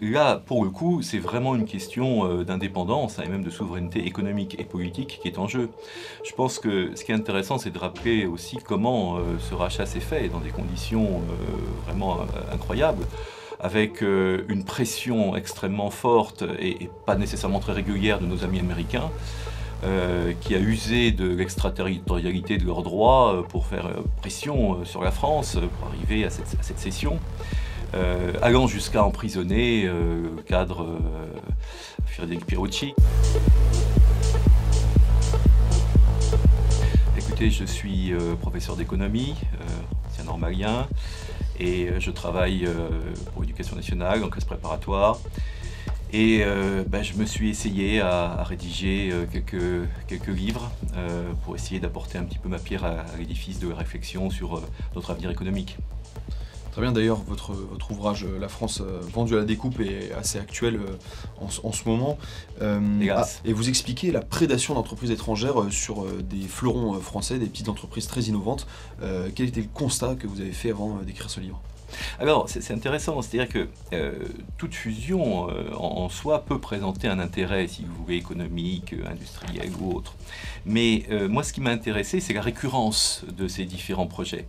là, pour le coup, c'est vraiment une question d'indépendance hein, et même de souveraineté économique et politique qui est en jeu. Je pense que ce qui est intéressant, c'est de rappeler aussi comment ce rachat s'est fait dans des conditions vraiment incroyables avec une pression extrêmement forte et, pas nécessairement très régulière de nos amis américains. Euh, qui a usé de l'extraterritorialité de leurs droits euh, pour faire euh, pression sur la France pour arriver à cette, à session, allant jusqu'à emprisonner le cadre Frédéric Pierucci. Écoutez, je suis professeur d'économie, ancien normalien, et je travaille pour l'éducation nationale en classe préparatoire. Et euh, bah, je me suis essayé à, rédiger euh, quelques, quelques livres euh, pour essayer d'apporter un petit peu ma pierre à, l'édifice de réflexion sur notre avenir économique. Très bien, d'ailleurs, votre, votre ouvrage La France vendue à la découpe est assez actuel en, ce moment. Ah, et vous expliquez la prédation d'entreprises étrangères sur des fleurons français, des petites entreprises très innovantes. quel était le constat que vous avez fait avant d'écrire ce livre? Alors, c'est intéressant, c'est-à-dire que euh, toute fusion euh, en, soi peut présenter un intérêt, si vous voulez, économique, industriel ou autre. Mais euh, moi, ce qui m'a intéressé, c'est la récurrence de ces différents projets.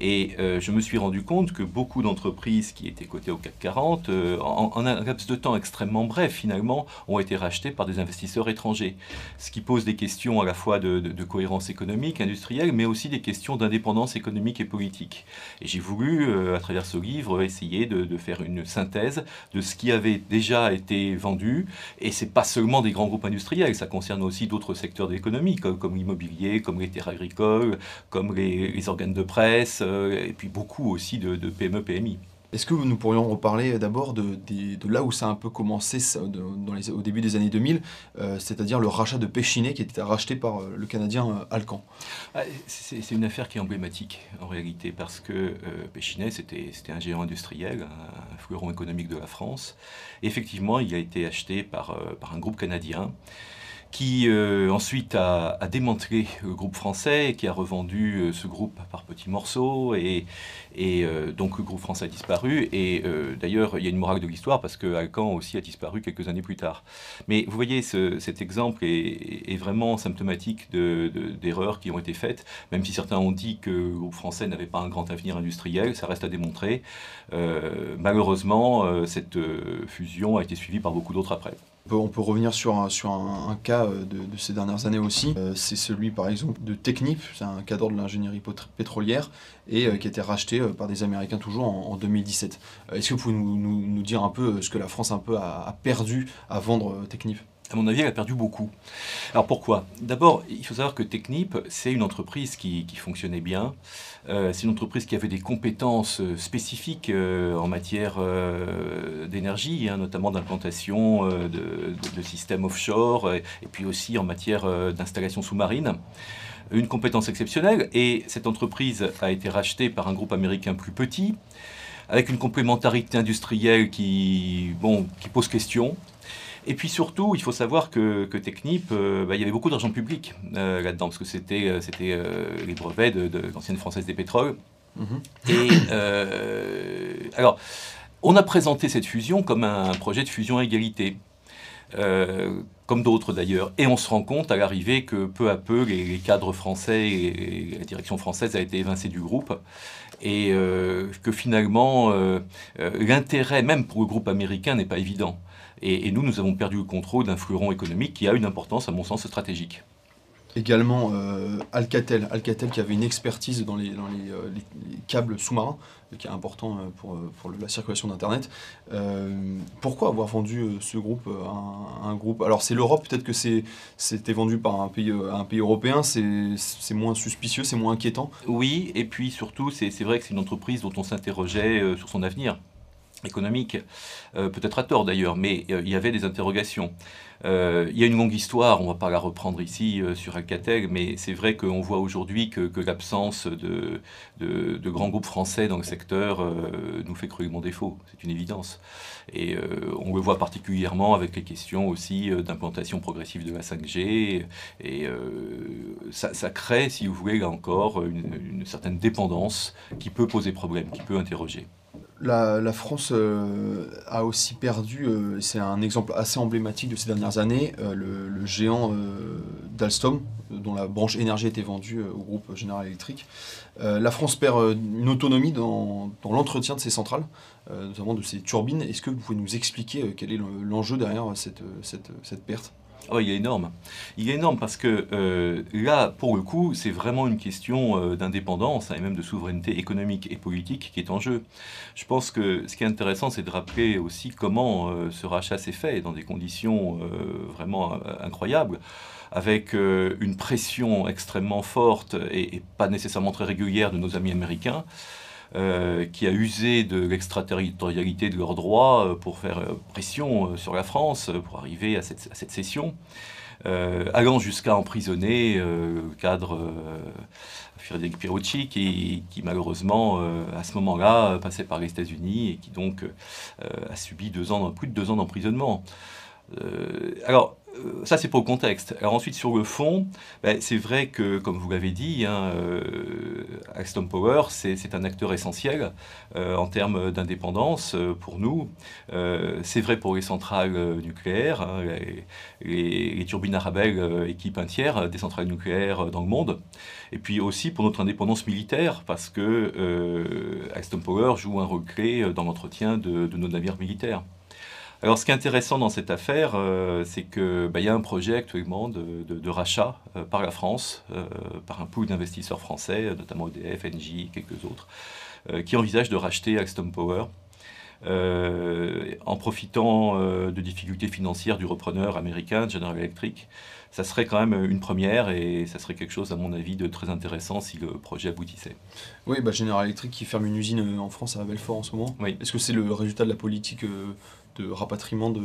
Et je me suis rendu compte que beaucoup d'entreprises qui étaient cotées au CAC 40, en, un laps de temps extrêmement bref, finalement, ont été rachetées par des investisseurs étrangers. Ce qui pose des questions à la fois de, cohérence économique, industrielle, mais aussi des questions d'indépendance économique et politique. Et j'ai voulu, à travers ce livre, essayer de, faire une synthèse de ce qui avait déjà été vendu. Et c'est pas seulement des grands groupes industriels, ça concerne aussi d'autres secteurs de l'économie, comme, l'immobilier, comme les terres agricoles, comme les, organes de presse, euh, et puis beaucoup aussi de, de PME, PMI. Est-ce que nous pourrions reparler d'abord de, là où ça a un peu commencé dans les, au début des années 2000, euh, c'est-à-dire le rachat de Péchinet qui était racheté par euh, le Canadien euh, Alcan? Ah, C'est une affaire qui est emblématique en réalité parce que Péchinet c'était un géant industriel, un, fleuron économique de la France. effectivement, il a été acheté par, par un groupe canadien qui euh, ensuite a, démantelé le groupe français, qui a revendu euh, ce groupe par petits morceaux, et, euh, donc le groupe français a disparu. Et d'ailleurs, il y a une morale de l'histoire parce que Alcan aussi a disparu quelques années plus tard. Mais vous voyez, cet exemple est, vraiment symptomatique d'erreurs qui ont été faites, même si certains ont dit que le groupe français n'avait pas un grand avenir industriel, ça reste à démontrer. malheureusement, cette fusion a été suivie par beaucoup d'autres après on peut revenir sur un, cas euh, de, ces dernières années aussi. Euh, c'est celui par exemple de Technip, c'est un cadre de l'ingénierie pétrolière et euh, qui a été racheté par des Américains toujours en, 2017. Est-ce que vous pouvez nous, dire un peu ce que la France a perdu à vendre Technip? À mon avis, elle a perdu beaucoup. Alors pourquoi? D'abord, il faut savoir que Technip, c'est une entreprise qui, fonctionnait bien. Euh, c'est une entreprise qui avait des compétences euh, spécifiques euh, en matière d'énergie, hein, notamment d'implantation de, systèmes offshore, et, puis aussi en matière d'installation sous-marine une compétence exceptionnelle et cette entreprise a été rachetée par un groupe américain plus petit avec une complémentarité industrielle qui, bon, qui pose question. Et puis surtout, il faut savoir que, que Technip, euh, bah, il y avait beaucoup d'argent public euh, là-dedans, parce que c'était euh, c'était les brevets de, l'ancienne Française des Pétroles. Mhm. Et alors, on a présenté cette fusion comme un projet de fusion à égalité. comme d'autres d'ailleurs. Et on se rend compte à l'arrivée que peu à peu, les, cadres français et, la direction française a été évincée du groupe. Et que finalement, l'intérêt, même pour le groupe américain, n'est pas évident. Et, nous, nous avons perdu le contrôle d'un fleuron économique qui a une importance, à mon sens, stratégique. Également euh, Alcatel, Alcatel qui avait une expertise dans les, dans les, euh, câbles sous-marins, qui est important euh, pour, pour la circulation d'Internet. pourquoi avoir vendu ce groupe à un, groupe? Alors c'est l'Europe, peut-être que c'était vendu par un pays, un pays européen, c'est moins suspicieux, c'est moins inquiétant. Oui, et puis surtout, c'est vrai que c'est une entreprise dont on s'interrogeait sur son avenir économique, euh, peut-être à tort d'ailleurs, mais euh, il y avait des interrogations. Euh, il y a une longue histoire, on ne va pas la reprendre ici sur Alcatel, mais c'est vrai qu'on voit aujourd'hui que, l'absence de, de, grands groupes français dans le secteur nous fait cruellement défaut, c'est une évidence. Et on le voit particulièrement avec les questions aussi d'implantation progressive de la 5G, et ça, crée, si vous voulez, là encore, une certaine dépendance qui peut poser problème, qui peut interroger La, France a aussi perdu, c'est un exemple assez emblématique de ces dernières années, le, géant d'Alstom, dont la branche énergie été vendue au groupe General Electric. la France perd une autonomie dans, l'entretien de ses centrales, notamment de ses turbines. Est-ce que vous pouvez nous expliquer quel est l'enjeu derrière cette perte? Oh, il est énorme. Il est énorme parce que euh, là, pour le coup, c'est vraiment une question euh, d'indépendance et même de souveraineté économique et politique qui est en jeu. Je pense que ce qui est intéressant, c'est de rappeler aussi comment euh, ce rachat s'est fait dans des conditions vraiment incroyables avec une pression extrêmement forte et, pas nécessairement très régulière de nos amis américains. Euh, qui a usé de l'extraterritorialité de leurs droits euh, pour faire euh, pression sur la France, pour arriver à cette, cession, allant jusqu'à emprisonner le cadre Frédéric Pierucci, qui, malheureusement, à ce moment-là, passait par les États-Unis et qui donc a subi plus de deux ans d'emprisonnement. alors, euh, ça, c'est pour le contexte. Alors ensuite, sur le fond, ben, c'est vrai que, comme vous l'avez dit, hein, euh, Alstom Power, c'est un acteur essentiel euh, en termes d'indépendance pour nous. c'est vrai pour les centrales nucléaires. Hein, les, turbines Arabelle équipent un tiers des centrales nucléaires dans le monde. Et puis aussi pour notre indépendance militaire, parce que Alstom Power joue un rôle clé dans l'entretien de nos navires militaires. Alors, ce qui est intéressant dans cette affaire, euh, c'est qu'il bah, y a un projet actuellement de, rachat euh, par la France, euh, par un pool d'investisseurs français, notamment EDF, Engie et quelques autres, qui envisagent de racheter Alstom Power. en profitant de difficultés financières du repreneur américain General Electric. Ça serait quand même une première et ça serait quelque chose, à mon avis, de très intéressant si le projet aboutissait. Oui, bah General Electric qui ferme une usine en France à Belfort en ce moment. Oui. Est-ce que c'est le résultat de la politique de rapatriement de,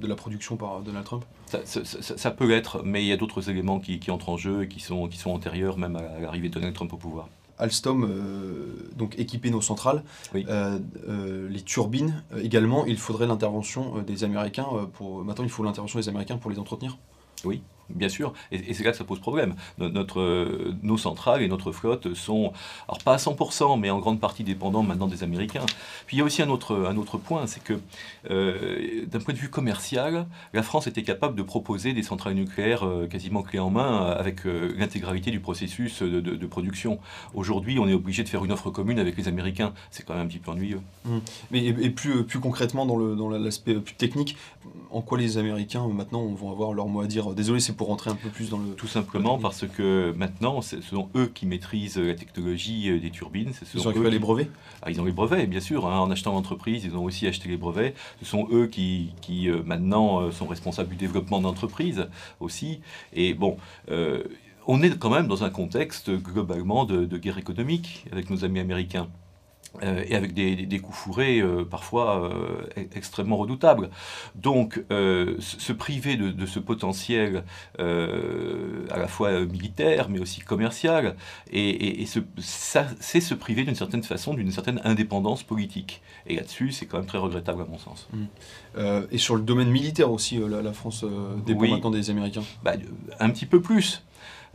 de, la production par Donald Trump ça, peut l'être, mais il y a d'autres éléments qui, entrent en jeu et qui sont, qui sont antérieurs même à l'arrivée de Donald Trump au pouvoir. Alstom, euh, donc équiper nos centrales, euh, euh, les turbines également, il faudrait l'intervention des Américains pour. Maintenant, il faut l'intervention des Américains pour les entretenir. Oui, Bien sûr, et, c'est là que ça pose problème. Notre, euh, nos centrales et notre flotte sont, alors pas à 100%, mais en grande partie dépendants maintenant des Américains. Puis il y a aussi un autre, un autre point, c'est que euh, d'un point de vue commercial, la France était capable de proposer des centrales nucléaires euh, quasiment clés en main avec l'intégralité du processus de, production. Aujourd'hui, on est obligé de faire une offre commune avec les Américains. C'est quand même un petit peu ennuyeux. Mmh. Et, plus, plus concrètement, dans l'aspect dans plus technique, en quoi les Américains maintenant vont avoir leur mot à dire? Désolé, c'est pour rentrer un peu plus dans le... Tout simplement parce que maintenant, ce sont eux qui maîtrisent la technologie euh, des turbines. ils ont les brevets ah, Ils ont les brevets, bien sûr. Hein. En achetant l'entreprise, ils ont aussi acheté les brevets. Ce sont eux qui, qui euh, maintenant, euh, sont responsables du développement d'entreprise aussi. Et bon... on est quand même dans un contexte globalement de guerre économique avec nos amis américains. Euh, et avec des, coups fourrés euh, parfois euh, e-, extrêmement redoutables. Donc se priver de, ce potentiel à la fois militaire mais aussi commercial, et, c'est se priver d'une certaine façon d'une certaine indépendance politique. Et là-dessus, c'est quand même très regrettable à mon sens. Mmh. et sur le domaine militaire aussi, la, France dépend maintenant des Américains bah, Un petit peu plus.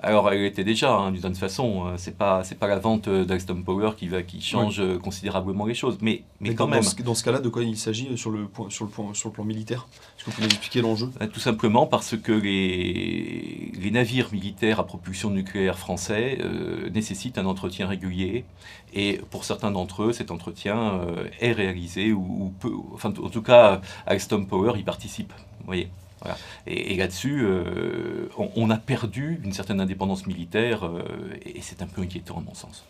Alors, elle était déjà, hein, d'une certaine façon. Euh, c'est pas, c'est pas la vente d'Alstom Power qui va, qui change euh, considérablement les choses, mais, mais, quand même. Dans ce, cas-là, de quoi il s'agit sur le point, sur le point, sur le plan militaire? Est-ce que vous pouvez nous expliquer l'enjeu? Euh, Tout simplement parce que les, les navires militaires à propulsion nucléaire français nécessitent un entretien régulier, et pour certains d'entre eux, cet entretien est réalisé ou, peut, enfin, en tout cas, Alstom Power y participe. Vous voyez? Et, là-dessus, euh, on, a perdu une certaine indépendance militaire euh, et c'est un peu inquiétant à mon sens.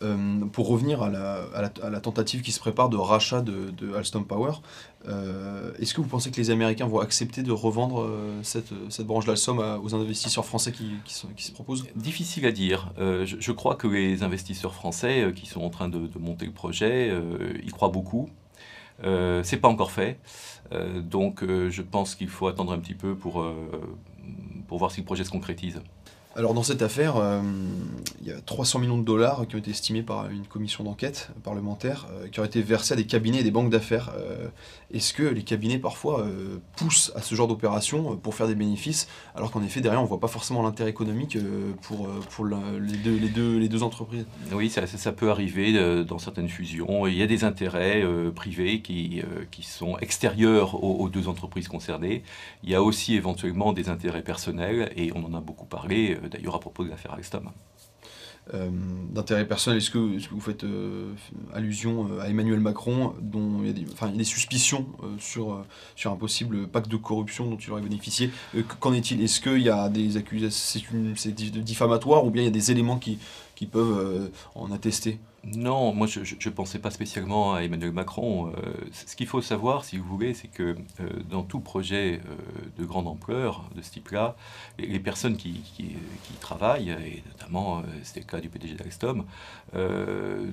Euh, pour revenir à la, tentative qui se prépare de rachat de, Alstom Power, est-ce que vous pensez que les Américains vont accepter de revendre cette, branche d'Alstom aux investisseurs français qui, se proposent? Difficile à dire. Je, crois que les investisseurs français qui sont en train de, de monter le projet, y croient beaucoup. Euh, c'est pas encore fait, euh, donc euh, je pense qu'il faut attendre un petit peu pour, pour voir si le projet se concrétise. Alors dans cette affaire, euh, il y a 300 millions de dollars qui ont été estimés par une commission d'enquête parlementaire euh, qui ont été versés à des cabinets et des banques d'affaires. Euh, est-ce que les cabinets parfois poussent à ce genre d'opération pour faire des bénéfices alors qu'en effet derrière on ne voit pas forcément l'intérêt économique pour, pour les, deux, entreprises? Oui, ça, peut arriver dans certaines fusions. Il y a des intérêts privés qui, sont extérieurs aux, aux, deux entreprises concernées. Il y a aussi éventuellement des intérêts personnels et on en a beaucoup parlé d'ailleurs à propos de l'affaire Alstom. Euh, d'intérêt personnel, est-ce que, vous faites euh, allusion euh, à Emmanuel Macron, dont il y a des, enfin, des suspicions sur, sur un possible pacte de corruption dont il aurait bénéficié Qu'en est-il? Est-ce qu'il y a des accusations, c'est diffamatoire ou bien il y a des éléments qui, qui peuvent en attester? Non, moi je ne pensais pas spécialement à Emmanuel Macron. Euh, ce qu'il faut savoir, si vous voulez, c'est que euh, dans tout projet euh, de grande ampleur de ce type-là, les, personnes qui, qui, travaillent, et notamment c'était le cas du PDG d'Alstom,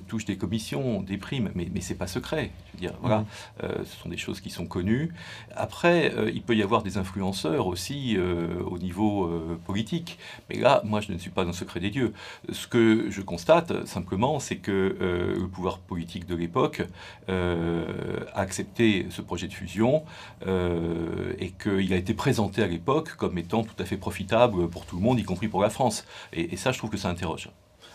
touchent des commissions, des primes, mais, mais ce n'est pas secret. Je veux dire, voilà, mmh. ce sont des choses qui sont connues. Après, il peut y avoir des influenceurs aussi au niveau politique. Mais là, moi je ne suis pas dans le secret des dieux. Ce que je constate simplement, c'est que euh, le pouvoir politique de l'époque euh, a accepté ce projet de fusion euh, et qu'il a été présenté à l'époque comme étant tout à fait profitable pour tout le monde, y compris pour la France. et ça, je trouve que ça interroge.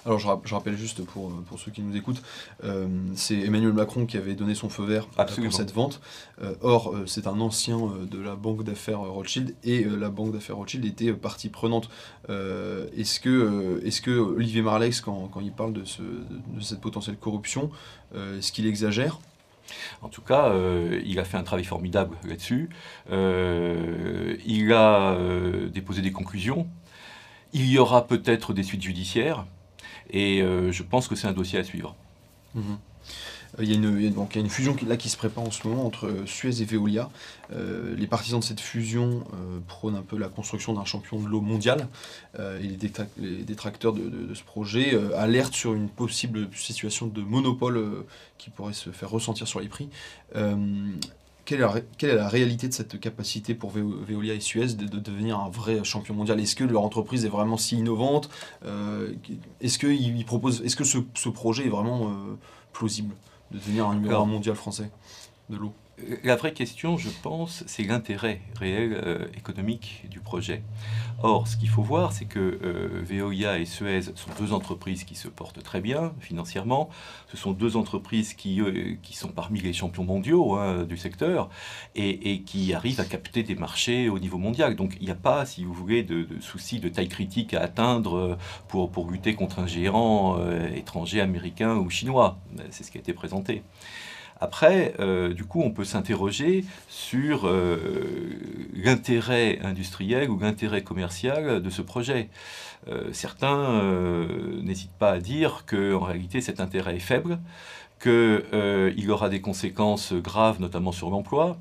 Alors je, rappelle juste pour, pour, ceux qui nous écoutent, euh, c'est Emmanuel Macron qui avait donné son feu vert euh, pour cette vente. Euh, or, c'est un ancien de la banque d'affaires Rothschild et la banque d'affaires Rothschild était partie prenante. est-ce que, est que Olivier Marlex, quand, quand il parle de, ce, de cette potentielle corruption, est-ce qu'il exagère? En tout cas, il a fait un travail formidable là-dessus. il a déposé des conclusions. Il y aura peut-être des suites judiciaires. Et euh, je pense que c'est un dossier à suivre. Mhm. Euh, il y, a une, donc, il y a une fusion qui, là, qui se prépare en ce moment entre euh, Suez et Veolia. les partisans de cette fusion prônent un peu la construction d'un champion de l'eau mondial. et les, détracteurs de, ce projet alertent sur une possible situation de monopole qui pourrait se faire ressentir sur les prix quelle est, la, réalité de cette capacité pour Veolia et Suez de, devenir un vrai champion mondial? Est-ce que leur entreprise est vraiment si innovante euh, Est-ce que, est que ce, projet est vraiment euh, plausible de devenir un numéro un mondial français de l'eau? La vraie question, je pense, c'est l'intérêt réel euh, économique du projet. Or, ce qu'il faut voir, c'est que euh, Veolia et Suez sont deux entreprises qui se portent très bien financièrement. Ce sont deux entreprises qui, euh, sont parmi les champions mondiaux hein, du secteur et, qui arrivent à capter des marchés au niveau mondial. Donc, il n'y a pas, si vous voulez, de, souci de taille critique à atteindre pour, pour lutter contre un géant étranger, américain ou chinois. C'est ce qui a été présenté. Après, euh, du coup, on peut s'interroger sur euh, l'intérêt industriel ou l'intérêt commercial de ce projet. Euh, certains n'hésitent pas à dire qu'en réalité, cet intérêt est faible, qu'il aura des conséquences graves, notamment sur l'emploi,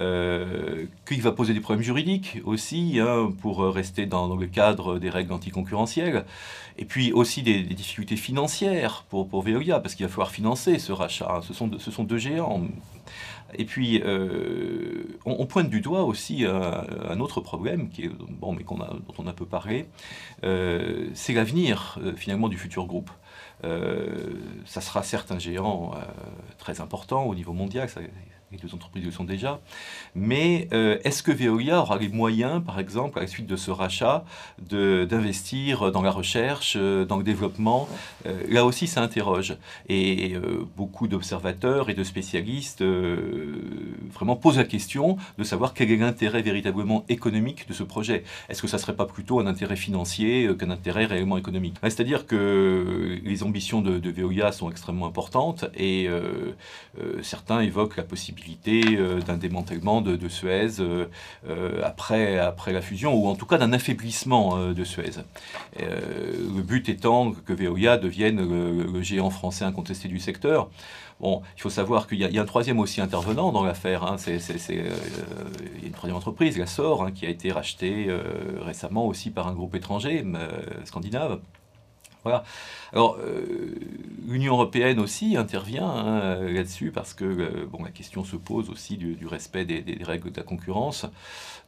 euh, qu'il va poser des problèmes juridiques aussi, hein, pour rester dans, le cadre des règles anticoncurrentielles, et puis aussi des, difficultés financières pour, pour Veolia, parce qu'il va falloir financer ce rachat. Ce sont, ce sont deux géants. Et puis, euh, on, pointe du doigt aussi un, autre problème, qui est, bon, mais qu'on a, dont on a peu parlé, euh, c'est l'avenir finalement du futur groupe. ça sera certes un géant très important au niveau mondial, les deux entreprises le sont déjà. Mais euh, est-ce que Veolia aura les moyens, par exemple, à la suite de ce rachat, d'investir dans la recherche, euh, dans le développement? Euh, Là aussi, ça interroge. Et beaucoup d'observateurs et de spécialistes vraiment posent la question de savoir quel est l'intérêt véritablement économique de ce projet. Est-ce que ça ne serait pas plutôt un intérêt financier qu'un intérêt réellement économique? C'est-à-dire que les ambitions de, de, Veolia sont extrêmement importantes et certains évoquent la possibilité euh, d'un démantèlement de, Suez euh, euh, après, après la fusion, ou en tout cas d'un affaiblissement de Suez. le but étant que Veolia devienne le, géant français incontesté du secteur. Bon, il faut savoir qu'il y, a un troisième aussi intervenant dans l'affaire. Hein. il y a une troisième entreprise, la SOR, hein, qui a été rachetée récemment aussi par un groupe étranger, scandinave. Voilà. Alors, euh, l'Union européenne aussi intervient hein, là-dessus parce que euh, bon, la question se pose aussi du, respect des, règles de la concurrence.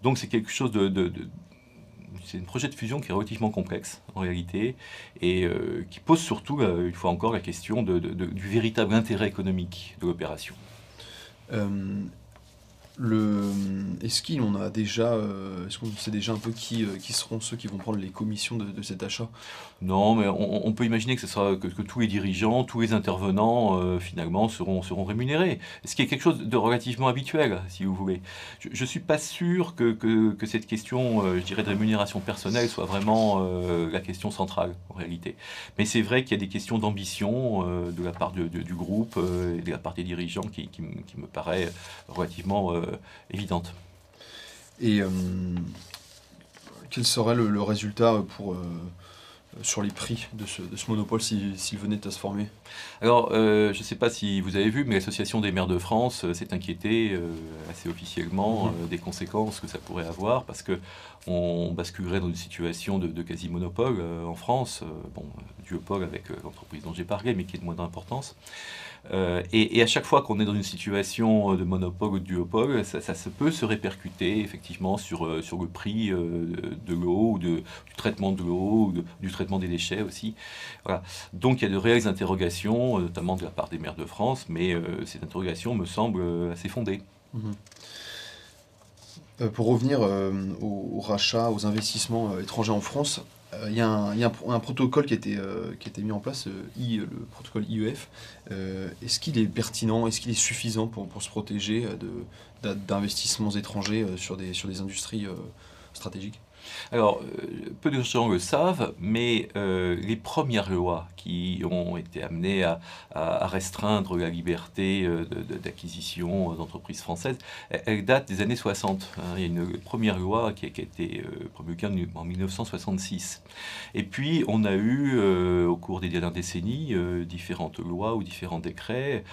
Donc, c'est quelque chose de, c'est un projet de fusion qui est relativement complexe en réalité et qui pose surtout, une fois encore, la question du véritable intérêt économique de l'opération. Le, est-ce qu'on a déjà, euh, est-ce qu'on sait déjà un peu qui, euh, qui seront ceux qui vont prendre les commissions de, cet achat? Non, mais on, peut imaginer que, ce sera, que, tous les dirigeants, tous les intervenants, euh, finalement, seront, seront rémunérés. Ce qui est quelque chose de relativement habituel, si vous voulez? Je ne suis pas sûr que, que, cette question, je dirais, de rémunération personnelle soit vraiment la question centrale, en réalité. Mais c'est vrai qu'il y a des questions d'ambition de la part du groupe et de la part des dirigeants qui, qui, qui me paraît relativement évidente. Et euh, quel serait le, résultat pour, euh, sur les prix de ce, monopole s'il venait à se former? Alors, je ne sais pas si vous avez vu, mais l'Association des maires de France s'est inquiétée assez officiellement mhm. des conséquences que ça pourrait avoir, parce qu'on basculerait dans une situation de, quasi-monopole en France, bon, duopole avec l'entreprise dont j'ai parlé, mais qui est de moindre importance. Euh, et, à chaque fois qu'on est dans une situation de monopole ou de duopole, ça, se peut se répercuter effectivement sur, euh, sur le prix euh, de l'eau, ou du traitement de l'eau, ou du traitement des déchets aussi. Voilà. Donc il y a de réelles interrogations, notamment de la part des maires de France, mais ces interrogations me semblent assez fondées. Mhm. pour revenir aux, aux, rachats, aux investissements étrangers en France, euh, il y a, un, protocole qui a été, euh, qui a été mis en place, euh, le protocole IEF. Est-ce qu'il est pertinent, est-ce qu'il est suffisant pour, se protéger d'investissements étrangers sur des, industries stratégiques? Alors, euh, peu de gens le savent, mais euh, les premières lois qui ont été amenées à, restreindre la liberté euh, d'acquisition d'entreprises françaises, elles, datent des années 60. Hein. Il y a une première loi qui a, été promulguée en 1966. Et puis, on a eu, au cours des dernières décennies, différentes lois ou différents décrets,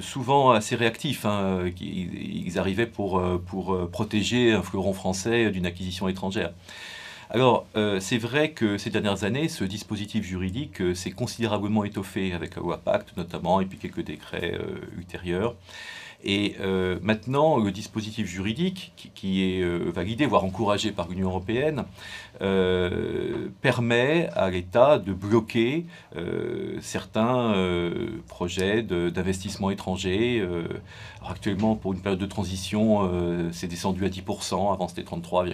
souvent assez réactifs. Hein, ils arrivaient pour protéger un fleuron français d'une acquisition étrangère. Alors, euh, c'est vrai que ces dernières années, ce dispositif juridique euh, s'est considérablement étoffé avec la loi notamment, et puis quelques décrets euh, ultérieurs. Et euh, maintenant, le dispositif juridique qui, est euh, validé, voire encouragé par l'Union européenne, euh, permet à l'État de bloquer certains projets d'investissement étranger. Actuellement, pour une période de transition, c'est descendu à 10%, avant c'était 33,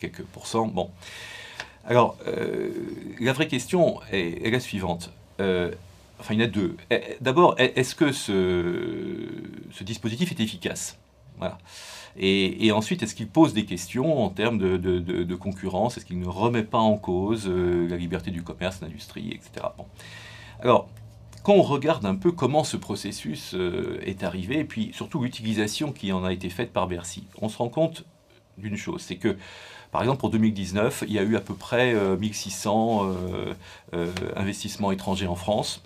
quelques pourcents. Bon. Alors, la vraie question est, est la suivante. Enfin, il y en a deux. Eh, eh, d'abord, eh, est-ce que ce, dispositif est efficace? Et, ensuite, est-ce qu'il pose des questions en termes de, concurrence? Est-ce qu'il ne remet pas en cause euh, la liberté du commerce, l'industrie, etc. Alors, quand on regarde un peu comment ce processus euh, est arrivé, et puis surtout l'utilisation qui en a été faite par Bercy, on se rend compte d'une chose, c'est que, par exemple, pour 2019, il y a eu à peu près 1600 euh, investissements étrangers en France.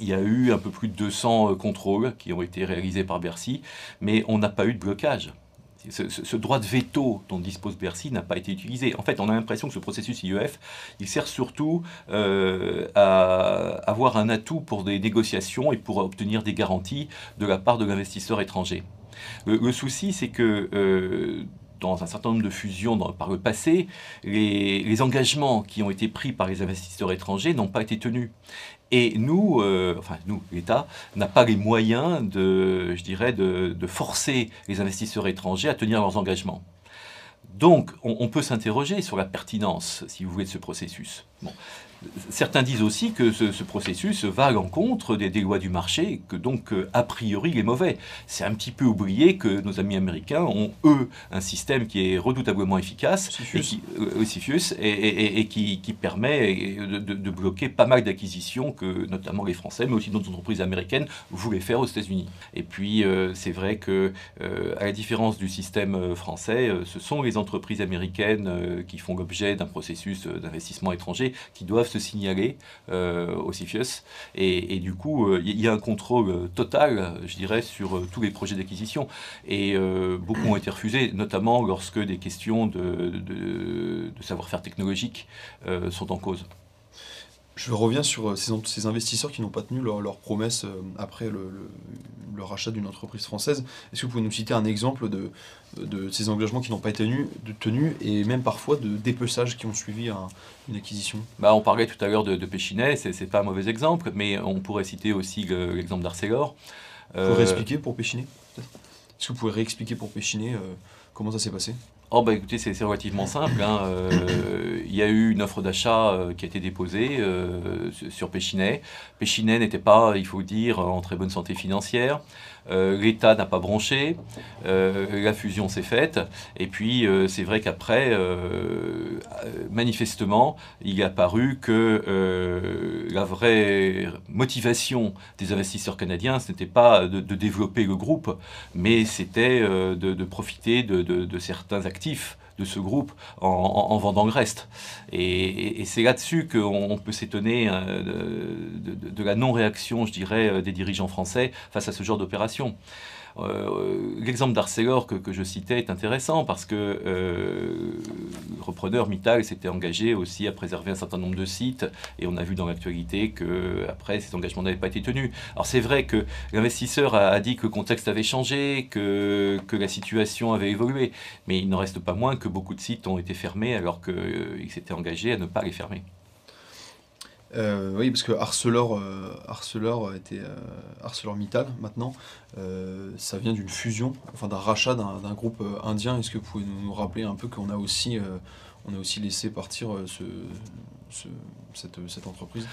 Il y a eu un peu plus de 200 euh, contrôles qui ont été réalisés par Bercy, mais on n'a pas eu de blocage. Ce, droit de veto dont dispose Bercy n'a pas été utilisé. En fait, on a l'impression que ce processus IEF, il sert surtout euh, à avoir un atout pour des négociations et pour obtenir des garanties de la part de l'investisseur étranger. Le, souci, c'est que euh, dans un certain nombre de fusions par le passé, les, les, engagements qui ont été pris par les investisseurs étrangers n'ont pas été tenus. Et nous, euh, enfin nous, l'État, n'a pas les moyens de, je dirais, de, forcer les investisseurs étrangers à tenir leurs engagements. Donc, on, peut s'interroger sur la pertinence, si vous voulez, de ce processus. Certains disent aussi que ce, processus va à l'encontre des, lois du marché, que donc euh, a priori il est mauvais. C'est un petit peu oublié que nos amis américains ont, eux, un système qui est redoutablement efficace, Sisyphus. et, qui, permet de, bloquer pas mal d'acquisitions que notamment les Français, mais aussi d'autres entreprises américaines, voulaient faire aux États-Unis. Et puis euh, c'est vrai que, euh, à la différence du système français, ce sont les entreprises américaines qui font l'objet d'un processus d'investissement étranger qui doivent se signaler euh, au CFIUS. Et, du coup, il euh, y a un contrôle euh, total, je dirais, sur tous les projets d'acquisition. Et beaucoup ont été refusés, notamment lorsque des questions de, de, savoir-faire technologique sont en cause. Je reviens sur ces, ces investisseurs qui n'ont pas tenu leurs leur promesses après le, le, rachat d'une entreprise française. Est-ce que vous pouvez nous citer un exemple de, de ces engagements qui n'ont pas été tenus, de tenus et même parfois de dépeçages qui ont suivi une acquisition? Bah, On parlait tout à l'heure de, de Péchinet, c'est pas un mauvais exemple, mais on pourrait citer aussi l'exemple d'Arcelor. Vous pouvez réexpliquer pour Péchinet Est-ce que vous pouvez réexpliquer pour Péchinet comment ça s'est passé? Oh bah écoutez, c'est relativement simple. Hein. Euh, il y a eu une offre d'achat euh, qui a été déposée euh, sur Péchinet. Péchinet n'était pas, il faut dire, en très bonne santé financière. L'État n'a pas branché. la fusion s'est faite. Et puis c'est vrai qu'après, manifestement, il est apparu que la vraie motivation des investisseurs canadiens, ce n'était pas de, développer le groupe, mais c'était de, profiter de, de certains actifs de ce groupe en, vendant le reste. Et, c'est là-dessus qu'on peut s'étonner euh, de, la non-réaction, je dirais, euh, des dirigeants français face à ce genre d'opération. Euh, l'exemple d'Arcelor que, je citais est intéressant parce que euh, le repreneur Mittal s'était engagé aussi à préserver un certain nombre de sites et on a vu dans l'actualité que après ces engagements n'avaient pas été tenus. Alors c'est vrai que l'investisseur a, dit que le contexte avait changé, que, que la situation avait évolué, mais il n'en reste pas moins que beaucoup de sites ont été fermés alors qu'ils euh, s'étaient engagés à ne pas les fermer. Euh, oui, parce que Arcelor, euh, était euh, ArcelorMittal maintenant, ça vient d'une fusion, enfin d'un rachat d'un groupe indien. Est-ce que vous pouvez nous rappeler un peu qu'on a aussi, on a aussi laissé partir ce, cette, entreprise?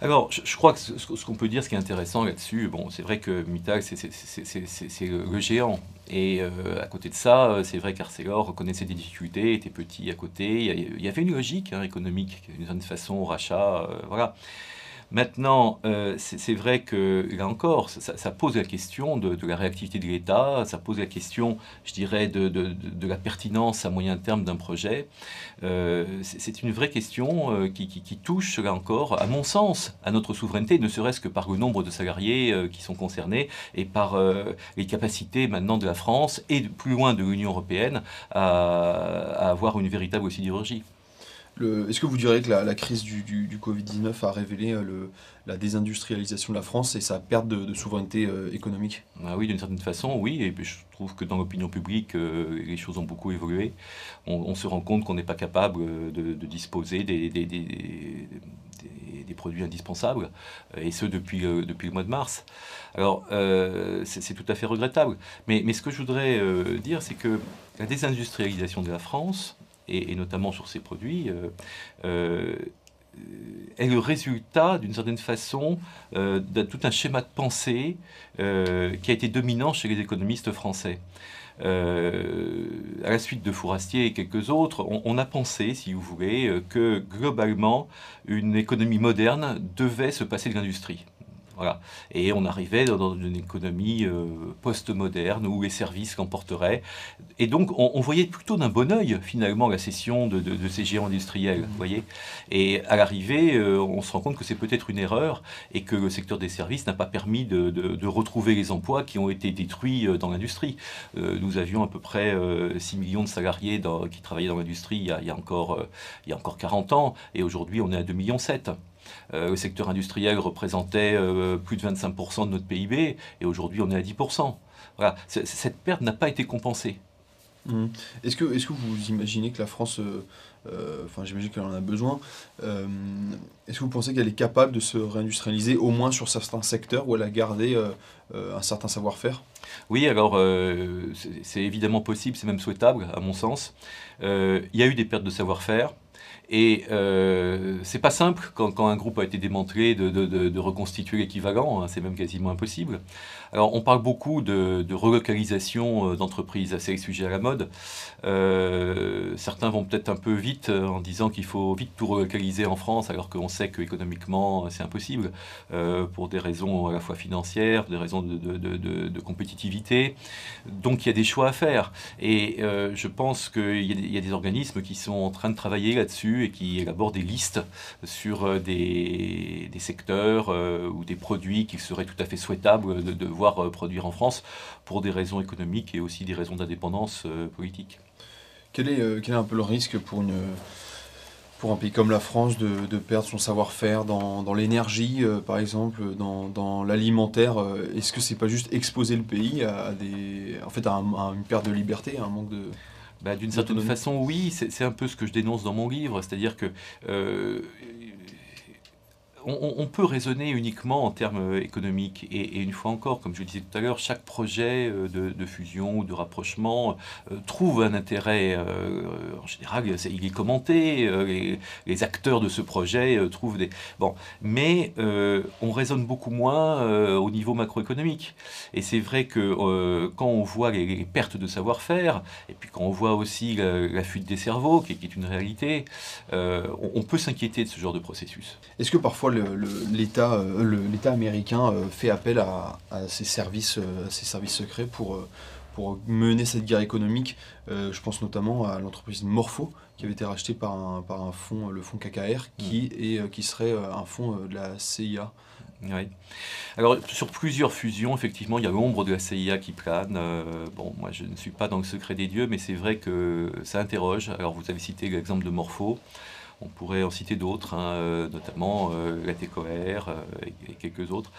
Alors, je, crois que ce, qu'on peut dire, ce qui est intéressant là-dessus, bon, c'est vrai que Mittal, c'est le géant. Et euh, à côté de ça, euh, c'est vrai qu'Arcelor reconnaissait des difficultés, était petit à côté. Il y, avait une logique hein, économique, d'une certaine façon, au rachat. Euh, voilà. Maintenant, euh, c'est vrai que, là encore, ça, pose la question de, la réactivité de l'État, ça pose la question, je dirais, de, la pertinence à moyen terme d'un projet. Euh, c'est une vraie question euh, qui, touche, là encore, à mon sens, à notre souveraineté, ne serait-ce que par le nombre de salariés qui sont concernés et par les capacités maintenant de la France et plus loin de l'Union européenne à, avoir une véritable sidérurgie. Est-ce que vous diriez que la, crise du, Covid-19 a révélé euh, la désindustrialisation de la France et sa perte de, souveraineté euh, économique? Ah Oui, d'une certaine façon, oui. Et je trouve que dans l'opinion publique, euh, les choses ont beaucoup évolué. On, se rend compte qu'on n'est pas capable de, disposer des, produits indispensables, et ce depuis, le mois de mars. Alors, c'est tout à fait regrettable. Mais ce que je voudrais dire, c'est que la désindustrialisation de la France, et, notamment sur ces produits, euh, euh, est le résultat, d'une certaine façon, euh, de tout un schéma de pensée qui a été dominant chez les économistes français. à la suite de Fourastier et quelques autres, on, a pensé, si vous voulez, que globalement, une économie moderne devait se passer de l'industrie. Et on arrivait dans une économie euh, post-moderne où les services l'emporteraient. Et donc, on, voyait plutôt d'un bon oeil, finalement, la cession de, ces géants industriels. Vous voyez et à l'arrivée, euh, on se rend compte que c'est peut-être une erreur et que le secteur des services n'a pas permis de, retrouver les emplois qui ont été détruits euh, dans l'industrie. nous avions à peu près 6 millions de salariés qui travaillaient dans l'industrie il, il, y a encore, il y a encore 40 ans, et aujourd'hui on est à 2,7 millions. Euh, le secteur industriel représentait euh, plus de 25% de notre PIB et aujourd'hui on est à 10%. Voilà. Cette perte n'a pas été compensée. Mmh. Est-ce que, est que vous imaginez que la France, euh, enfin j'imagine qu'elle en a besoin, est-ce que vous pensez qu'elle est capable de se réindustrialiser au moins sur certains secteurs où elle a gardé un certain savoir-faire? Oui, alors c'est évidemment possible, c'est même souhaitable à mon sens. Il y a eu des pertes de savoir-faire. Et euh, c'est pas simple quand, un groupe a été démantelé de, de, reconstituer l'équivalent, hein, c'est même quasiment impossible. Alors on parle beaucoup de, relocalisation euh, d'entreprises, c'est le sujet à la mode. Euh, certains vont peut-être un peu vite euh, en disant qu'il faut vite tout relocaliser en France, alors qu'on sait qu'économiquement c'est impossible, pour des raisons à la fois financières, des raisons de, compétitivité. Donc il y a des choix à faire. Et je pense qu'il y, a des organismes qui sont en train de travailler là-dessus et qui élabore des listes sur euh, des, secteurs euh, ou des produits qu'il serait tout à fait souhaitable de, voir euh, produire en France pour des raisons économiques et aussi des raisons d'indépendance politique. Quel est, un peu le risque pour un pays comme la France de, perdre son savoir-faire dans, l'énergie, par exemple, dans, l'alimentaire Est-ce que c'est pas juste exposer le pays à, une perte de liberté, un manque de... Bah, D'une certaine façon, oui, c'est c'est un peu ce que je dénonce dans mon livre, c'est-à-dire que euh, on, peut raisonner uniquement en termes euh, économiques. Et, une fois encore, comme je le disais tout à l'heure, chaque projet euh, de, fusion ou de rapprochement euh, trouve un intérêt. en général, il est commenté, les, les acteurs de ce projet trouvent des... Bon, mais on raisonne beaucoup moins au niveau macroéconomique. Et c'est vrai que quand on voit les, pertes de savoir-faire, et puis quand on voit aussi la, fuite des cerveaux, qui, est une réalité, on, on peut s'inquiéter de ce genre de processus. Est-ce que parfois l'État euh, l'État américain euh, fait appel à, à ses services, euh, à ses services secrets pour, pour mener cette guerre économique Je pense notamment à l'entreprise Morpho, qui avait été rachetée par un, par un fonds, le fonds KKR, qui, est, euh, qui serait un fonds de la CIA. Oui. Alors, sur plusieurs fusions, effectivement, il y a l'ombre de la CIA qui plane. Euh, bon, moi, je ne suis pas dans le secret des dieux, mais c'est vrai que ça interroge. Alors, vous avez cité l'exemple de Morpho. On pourrait en citer d'autres, hein, euh, notamment euh, la TCOR euh, et, et quelques autres.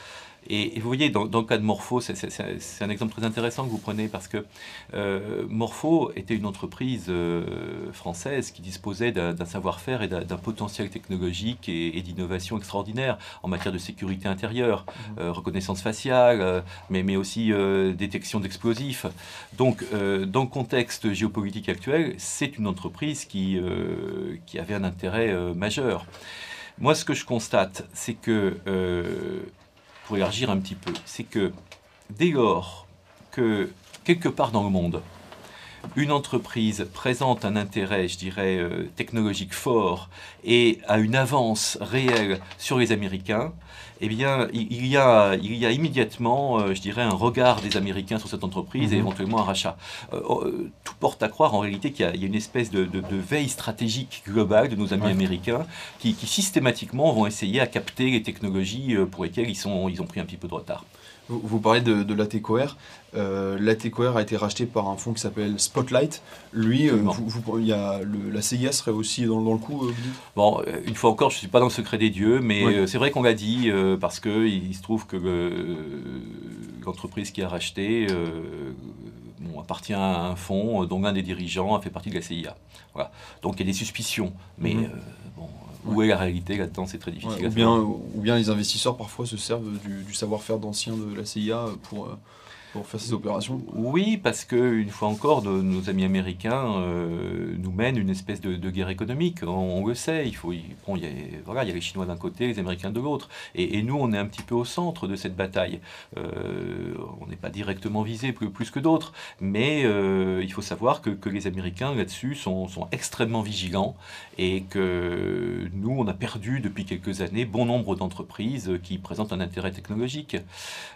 Et, et vous voyez, dans, dans le cas de Morpho, c'est- un exemple très intéressant que vous prenez parce que euh, Morpho était une entreprise euh, française qui disposait d'un savoir-faire et d'un potentiel technologique et, et d'innovation extraordinaire en matière de sécurité intérieure, euh, reconnaissance faciale, mais, mais aussi détection d'explosifs. Donc, dans le contexte géopolitique actuel, c'est une entreprise qui, qui avait un intérêt majeur. Moi, ce que je constate, c'est que, euh, pour élargir un petit peu, c'est que dès lors que quelque part dans le monde, une entreprise présente un intérêt, je dirais, euh, technologique fort et a une avance réelle sur les Américains, eh bien, il y a, il y a immédiatement, euh, je dirais, un regard des Américains sur cette entreprise et Mhm. éventuellement un rachat. Euh, euh, tout porte à croire en réalité qu'il y a, il y a une espèce de, de- de veille stratégique globale de nos amis Ouais. américains qui, qui systématiquement vont essayer à capter les technologies pour lesquelles ils, sont, ils ont pris un petit peu de retard. Vous, vous parlez de, de l'ATCOR. Euh, L'ATCOR a été racheté par un fonds qui s'appelle Spotlight. Lui, euh, vous- vous- y a le- la CIA serait aussi dans, dans le coup, euh, Bon, euh, une fois encore, je ne suis pas dans le secret des dieux, mais Oui. c'est vrai qu'on l'a dit parce que il se trouve que le- l'entreprise qui a racheté bon, appartient à un fonds dont l'un des dirigeants a fait partie de la CIA. Voilà. Donc il y a des suspicions, mais Mhm. bon, où est la réalité là-dedans? C'est très difficile ou, bien, ou bien les investisseurs parfois se servent du, du savoir-faire d'anciens de la CIA pour, euh, faire ces opérations. Oui, parce que une fois encore, nos, nos amis américains euh, nous mènent une espèce de, de guerre économique. On, le sait. Il faut, il, bon, il y a, y les Chinois d'un côté, les Américains de l'autre, et, nous, on est un petit peu au centre de cette bataille. Euh, on n'est pas directement visé plus, que d'autres, mais euh, il faut savoir que, les Américains là-dessus sont, sont extrêmement vigilants et que nous, on a perdu depuis quelques années bon nombre d'entreprises qui présentent un intérêt technologique.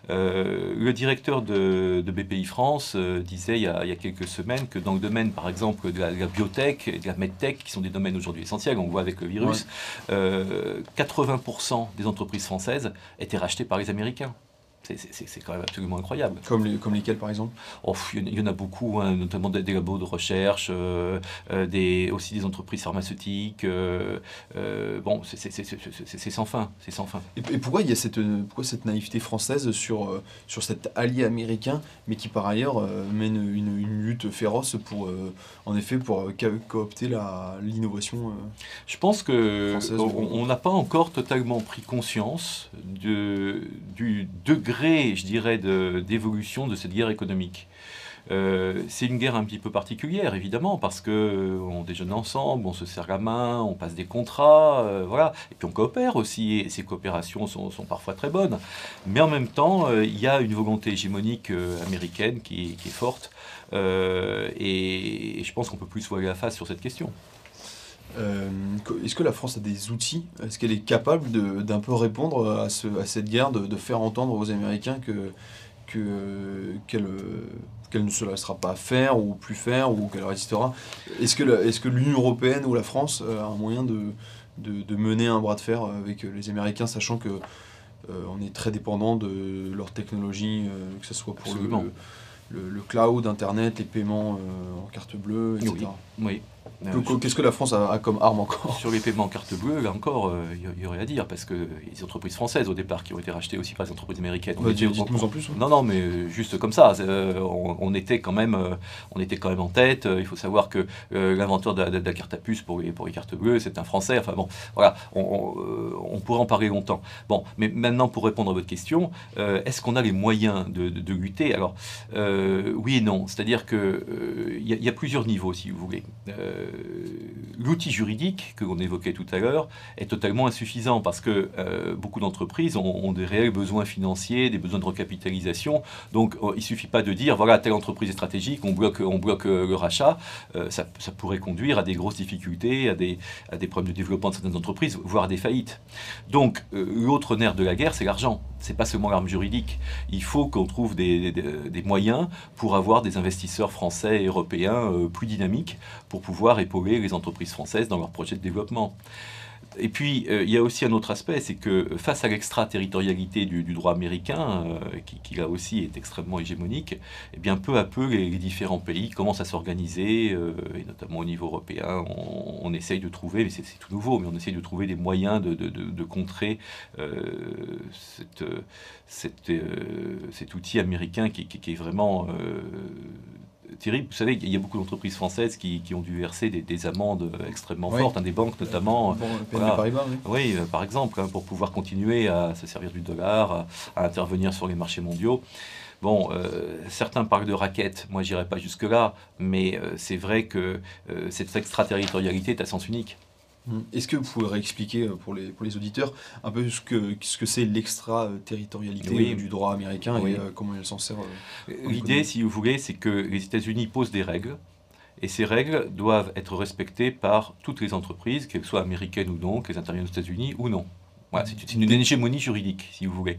Le directeur de, de BPI France euh, disait il y, a, il y a quelques semaines que dans le domaine, par exemple, de la, de la biotech et de la medtech, qui sont des domaines aujourd'hui essentiels, on le voit avec le virus, euh, 80% des entreprises françaises étaient rachetées par les Américains. C'est- quand même absolument incroyable. Comme, les, comme lesquels par exemple? Oh, il y en a- beaucoup, hein, notamment des, des labos de recherche, euh, euh, des, aussi des entreprises pharmaceutiques. euh, euh, bon, c'est- sans fin, c'est sans fin. et, et pourquoi il y a cette, euh, pourquoi cette naïveté française sur, sur cet allié américain, mais qui par ailleurs mène une, une lutte féroce pour, en effet, pour co- coopter l'innovation Je pense que Française, on n'a pas encore totalement pris conscience de, du degré, je dirais, de- d'évolution de, cette guerre économique. Euh, c'est une guerre un petit peu particulière, évidemment, parce que euh, on déjeune ensemble, on se serre la main, on passe des contrats, euh, voilà, et puis on coopère aussi, et ces coopérations sont, parfois très bonnes. Mais en même temps, il y a une volonté hégémonique américaine qui, est forte, et, et je pense qu'on peut plus se voiler la face sur cette question. Euh, Est-ce que la France a des outils? Est-ce qu'elle est capable de- d'un peu répondre à, ce- à cette guerre, de, de faire entendre aux Américains que que- qu'elle ne se laissera pas faire ou plus faire ou qu'elle résistera? Est-ce que est-ce que l'Union européenne ou la France euh, a un moyen de, de, de mener un bras de fer avec les Américains, sachant que euh, on est très dépendant de leur technologie, euh, que ce soit pour le, le, cloud, Internet, les paiements en carte bleue, etc. oui. Euh, qu'est-ce que la France a, comme arme encore Sur les paiements carte bleue, là encore, euh, il y, aurait à dire, parce que les entreprises françaises au départ qui ont été rachetées aussi par les entreprises américaines. On était, en plus. Non, non, mais euh, juste comme ça, on, était quand même, on était quand même en tête. Il faut savoir que l'inventeur de, la carte à puce pour les, pour les cartes bleues, c'est un Français. Enfin bon, voilà, on, pourrait en parler longtemps. Bon, mais maintenant pour répondre à votre question, est-ce qu'on a les moyens de, lutter? Alors, oui et non. C'est-à-dire qu'il y, y, a plusieurs niveaux, si vous voulez l'outil juridique que l'on évoquait tout à l'heure est totalement insuffisant parce que euh, beaucoup d'entreprises ont, des réels besoins financiers, des besoins de recapitalisation. Donc euh, il ne suffit pas de dire voilà, telle entreprise est stratégique, on bloque, on bloque euh, le rachat. Ça, pourrait conduire à des grosses difficultés, à des, problèmes de développement de certaines entreprises, voire à des faillites. Donc l'autre nerf de la guerre, c'est l'argent. C'est pas seulement l'arme juridique. Il faut qu'on trouve des, moyens pour avoir des investisseurs français et européens plus dynamiques pour pouvoir épauler les entreprises françaises dans leurs projets de développement. Et puis, euh, il y a aussi un autre aspect, c'est que face à l'extraterritorialité du, droit américain, euh, qui, là aussi est extrêmement hégémonique, eh bien, peu à peu, les, différents pays commencent à s'organiser, euh, et notamment au niveau européen, on, essaye de trouver, mais c'est tout nouveau, mais on essaye de trouver des moyens de, contrer cet outil américain qui est vraiment terrible. Vous savez, il y a beaucoup d'entreprises françaises qui, ont dû verser des, amendes extrêmement fortes, hein, des banques notamment. oui, euh, par exemple, hein, pour pouvoir continuer à se servir du dollar, à, intervenir sur les marchés mondiaux. Bon, euh, certains parlent de raquettes, moi j'irai pas jusque-là, mais euh, c'est vrai que cette extraterritorialité est à sens unique. Mm. Est-ce que vous pouvez réexpliquer euh, pour les, pour les auditeurs un peu ce que ce que c'est l'extraterritorialité du droit américain et euh, comment il s'en sert euh, L'idée, si vous voulez, c'est que les États-Unis posent des règles et ces règles doivent être respectées par toutes les entreprises, qu'elles soient américaines ou non, qu'elles interviennent aux États-Unis ou non c'est une hégémonie juridique, si vous voulez.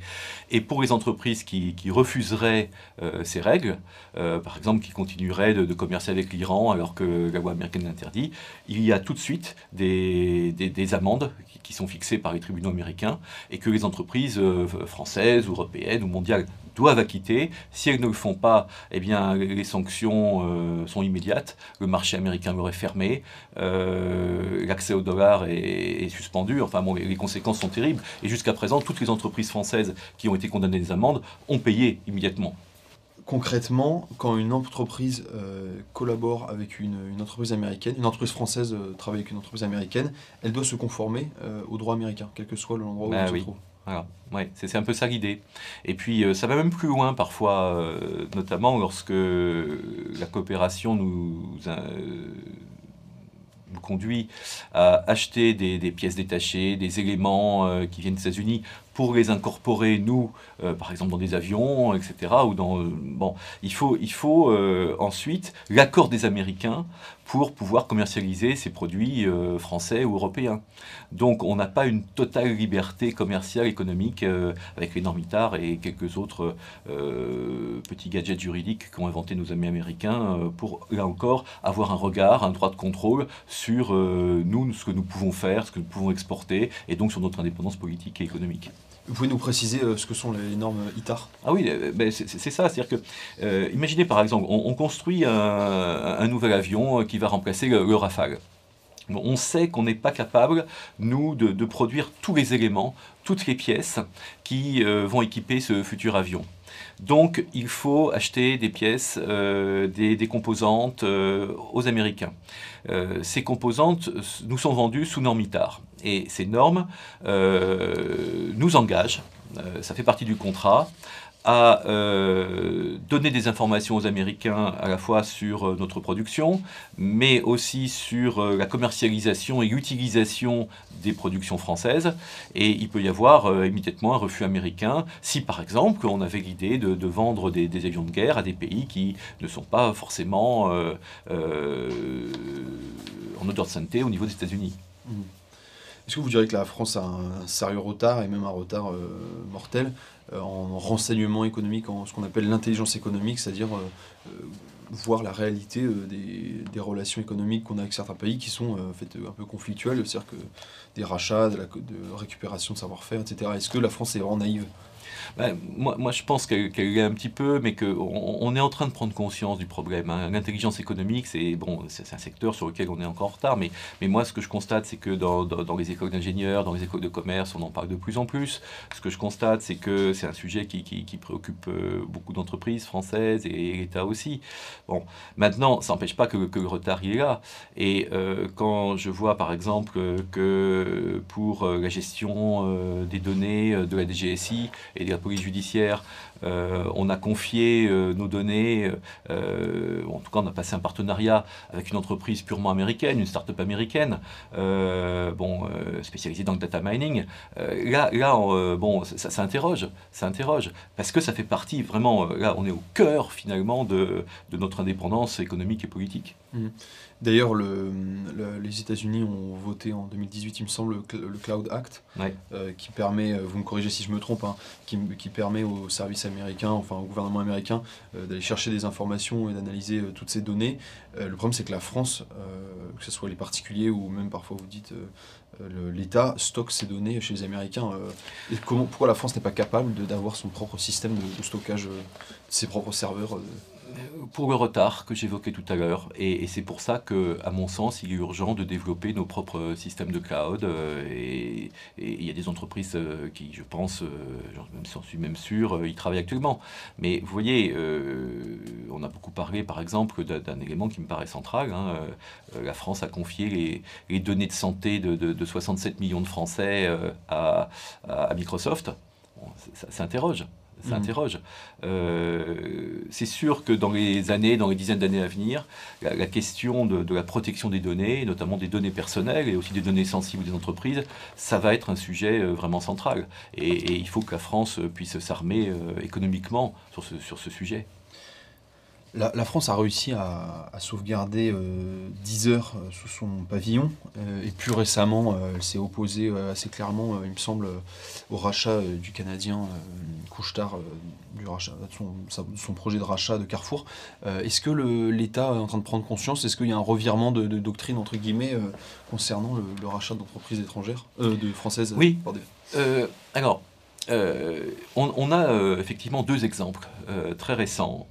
Et pour les entreprises qui, refuseraient euh, ces règles, euh, par exemple qui continueraient de, commercer avec l'Iran alors que la loi américaine l'interdit, il y a tout de suite des, des, amendes qui, sont fixées par les tribunaux américains et que les entreprises euh, françaises, européennes ou mondiales doivent acquitter. Si elles ne le font pas, eh bien, les sanctions euh, sont immédiates. Le marché américain leur est fermé, euh, l'accès au dollar est, suspendu. Enfin, bon, les, conséquences sont terribles. Et jusqu'à présent, toutes les entreprises françaises qui ont été condamnées des amendes ont payé immédiatement concrètement, quand une entreprise euh, collabore avec une, entreprise américaine, une entreprise française travaille avec une entreprise américaine, elle doit se conformer au droit américain, quel que soit l'endroit où bah elle se trouve. Voilà, ouais, c'est un peu ça l'idée. Et puis euh, ça va même plus loin parfois, euh, notamment lorsque la coopération nous, euh, conduit à acheter des pièces détachées, des éléments qui viennent des États-Unis pour les incorporer, nous, par exemple dans des avions, etc. Ou dans, bon, il faut, il faut ensuite l'accord des Américains pour pouvoir commercialiser ces produits euh, français ou européens. Donc on n'a pas une totale liberté commerciale, économique, euh, avec les normitards et quelques autres euh, petits gadgets juridiques qu'ont inventé nos amis américains pour, là encore, avoir un regard, un droit de contrôle sur nous, ce que nous pouvons faire, ce que nous pouvons exporter, et donc sur notre indépendance politique et économique. Vous pouvez nous préciser ce que sont les normes ITAR? Ah oui, ben, c'est ça. C'est-à-dire que, imaginez par exemple, on, construit un, nouvel avion qui va remplacer le, Rafale. On sait qu'on n'est pas capable, nous, de, produire tous les éléments, toutes les pièces qui euh, vont équiper ce futur avion. Donc il faut acheter des pièces, euh, des, composantes euh, aux Américains. ces composantes nous sont vendues sous normitar. Et ces normes nous engagent, ça fait partie du contrat, à euh, donner des informations aux Américains à la fois sur euh, notre production, mais aussi sur euh, la commercialisation et l'utilisation des productions françaises. Et il peut y avoir immédiatement un refus américain si, par exemple, on avait l'idée de, vendre des, avions de guerre à des pays qui ne sont pas forcément en odeur de sainteté au niveau des États-Unis. Mmh. Est-ce que vous direz que la France a un sérieux retard et même un retard mortel en renseignement économique, en ce qu'on appelle l'intelligence économique, c'est-à-dire euh, euh, voir la réalité des, relations économiques qu'on a avec certains pays qui sont fait, un peu conflictuelles, c'est-à-dire que des rachats, de, de récupération de savoir-faire, etc. Est-ce que la France est vraiment naïve? Moi, je pense qu'elle est un petit peu, mais qu'on on est en train de prendre conscience du problème. Hein. L'intelligence économique, c'est bon, un secteur sur lequel on est encore en retard, mais, mais moi, ce que je constate, c'est que dans, dans, les écoles d'ingénieurs, dans les écoles de commerce, on en parle de plus en plus. Ce que je constate, c'est que c'est un sujet qui, préoccupe euh, beaucoup d'entreprises françaises et, l'État aussi. Bon, maintenant, ça n'empêche pas que, que, le retard il est là. Et euh, quand je vois, par exemple, que pour euh, la gestion des données de la DGSI et la police judiciaire. Euh, on a confié euh, nos données, euh, en tout cas on a passé un partenariat avec une entreprise purement américaine, une start-up américaine, bon, spécialisée dans le data mining. là, là bon, ça, interroge, ça interroge, parce que ça fait partie vraiment, là on est au cœur finalement de, notre indépendance économique et politique. Mmh. D'ailleurs, le, les États-Unis ont voté en 2018, il me semble, le, Cloud Act, euh, qui permet, euh, vous me corrigez si je me trompe, hein, qui, qui, permet aux services américains, enfin au gouvernement américain, euh, d'aller chercher des informations et d'analyser toutes ces données. le problème, c'est que la France, que ce soit les particuliers ou même parfois vous dites l'État, stocke ces données chez les Américains. et comment, pourquoi la France n'est pas capable d'avoir son propre système de, de stockage de ses propres serveurs pour le retard que j'évoquais tout à l'heure. Et, c'est pour ça que, à mon sens, il est urgent de développer nos propres systèmes de cloud. Euh, et, il y a des entreprises euh, qui, je pense, euh, si suis même sûr, y travaillent actuellement. Mais vous voyez, on a beaucoup parlé, par exemple, d'un élément qui me paraît central. Hein, la France a confié les, données de santé de, 67 millions de Français à, Microsoft. ça s'interroge ça interroge. Euh, c'est sûr que dans les années, dans les dizaines d'années à venir, la, question de, la protection des données, notamment des données personnelles et aussi des données sensibles des entreprises, ça va être un sujet euh, vraiment central. Et, il faut que la France puisse s'armer euh, économiquement sur ce, sur ce sujet. La, France a réussi à, sauvegarder euh, 10 heures euh, sous son pavillon euh, et plus récemment, elle s'est opposée assez clairement, il me semble, au rachat du Canadien Couchetard, du rachat, son, son, projet de rachat de Carrefour. Est-ce que l'État est en train de prendre conscience? Est-ce qu'il y a un revirement de, doctrine entre guillemets concernant le, rachat d'entreprises étrangères, de françaises Oui. alors. Euh, on, a euh, effectivement deux exemples euh, très récents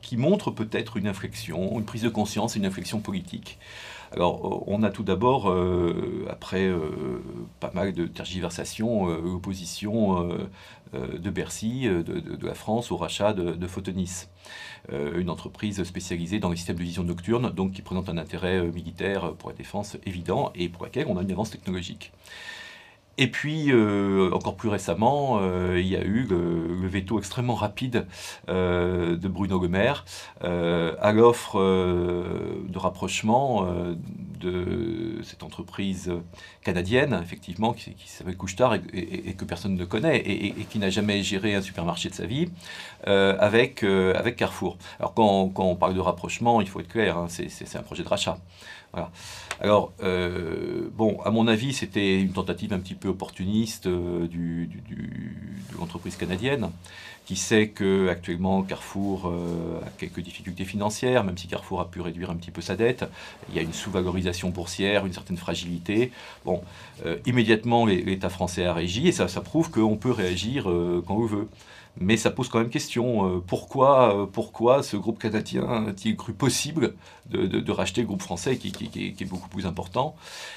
qui montrent peut-être une inflexion, une prise de conscience et une inflexion politique. Alors, on a tout d'abord, après pas mal de tergiversations, l'opposition de Bercy, de, la France, au rachat de, de Photonis, une entreprise spécialisée dans les systèmes de vision nocturne, donc qui présente un intérêt militaire pour la défense évident et pour laquelle on a une avance technologique. Et puis, euh, encore plus récemment, euh, il y a eu le, veto extrêmement rapide euh, de Bruno Le Maire à l'offre de rapprochement de cette entreprise canadienne, effectivement, qui, s'appelle Couchetard et, que personne ne connaît et, qui n'a jamais géré un supermarché de sa vie, avec, avec Carrefour. Alors, quand, on parle de rapprochement, il faut être clair, hein, c'est un projet de rachat. Voilà. Alors, euh, bon, à mon avis, c'était une tentative un petit peu opportuniste euh, de l'entreprise canadienne, qui sait que actuellement Carrefour euh, a quelques difficultés financières, même si Carrefour a pu réduire un petit peu sa dette. Il y a une sous-valorisation boursière, une certaine fragilité. Bon, immédiatement, l'État français a réagi, et ça, ça prouve qu'on peut réagir quand on veut. Mais ça pose quand même question. Euh, pourquoi, euh, pourquoi ce groupe canadien a-t-il cru possible de, racheter le groupe français qui, est beaucoup plus important?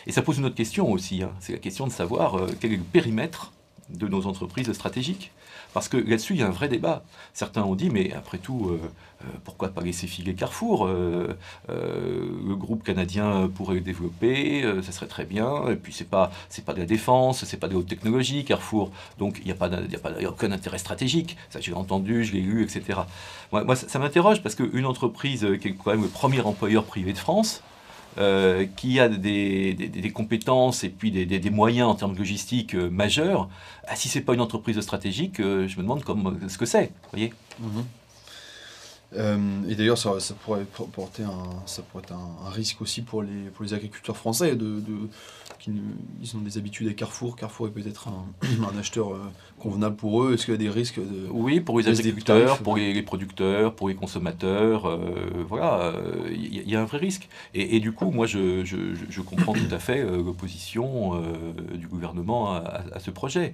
Et ça pose une autre question aussi. Hein. C'est la question de savoir euh, quel est le périmètre de nos entreprises stratégiques? Parce que là-dessus, il y a un vrai débat. Certains ont dit, mais après tout, euh, euh, pourquoi pas laisser filer Carrefour euh, Le groupe canadien pourrait le développer, ça serait très bien. Et puis, c'est pas, c'est pas de la défense, c'est pas de la haute technologie, Carrefour. Donc, il n'y a, pas, a, aucun intérêt stratégique. Ça, j'ai entendu, je l'ai lu, etc. Moi, ça, ça m'interroge parce qu'une entreprise qui est quand même le premier employeur privé de France, euh, qui a des, compétences et puis des, moyens en termes logistiques euh, majeurs, ah, si ce n'est pas une entreprise stratégique, euh, je me demande ce que c'est. voyez mhm. et d'ailleurs, ça, pourrait porter un, ça pourrait être un, risque aussi pour les, pour les agriculteurs français de ils ont des habitudes à Carrefour. Carrefour est peut-être un, acheteur euh, convenable pour eux. Est-ce qu'il y a des risques de Oui, pour les agriculteurs, pour les, producteurs, pour les consommateurs. Euh, voilà, il euh, y, a un vrai risque. Et, du coup, moi, je, je, comprends tout à fait l'opposition du gouvernement à, ce projet.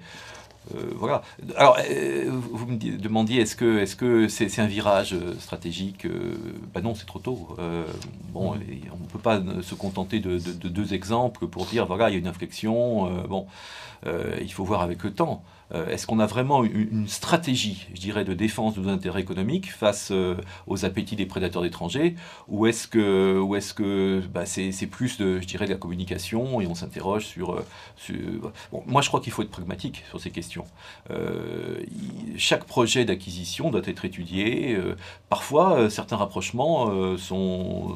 Voilà. Alors, vous me demandiez, est-ce que c'est -ce c'est un virage stratégique Ben non, c'est trop tôt. bon, mmh. on ne peut pas se contenter de, deux exemples pour dire, voilà, il y a une inflexion. bon, il faut voir avec le temps. Euh, est-ce qu'on a vraiment une, stratégie, je dirais, de défense de nos intérêts économiques face euh, aux appétits des prédateurs étrangers Ou est-ce que, ou est-ce que bah, c'est, plus, de, je dirais, de la communication et on s'interroge sur... Euh, bon, moi, je crois qu'il faut être pragmatique sur ces questions. chaque projet d'acquisition doit être étudié. parfois, certains rapprochements sont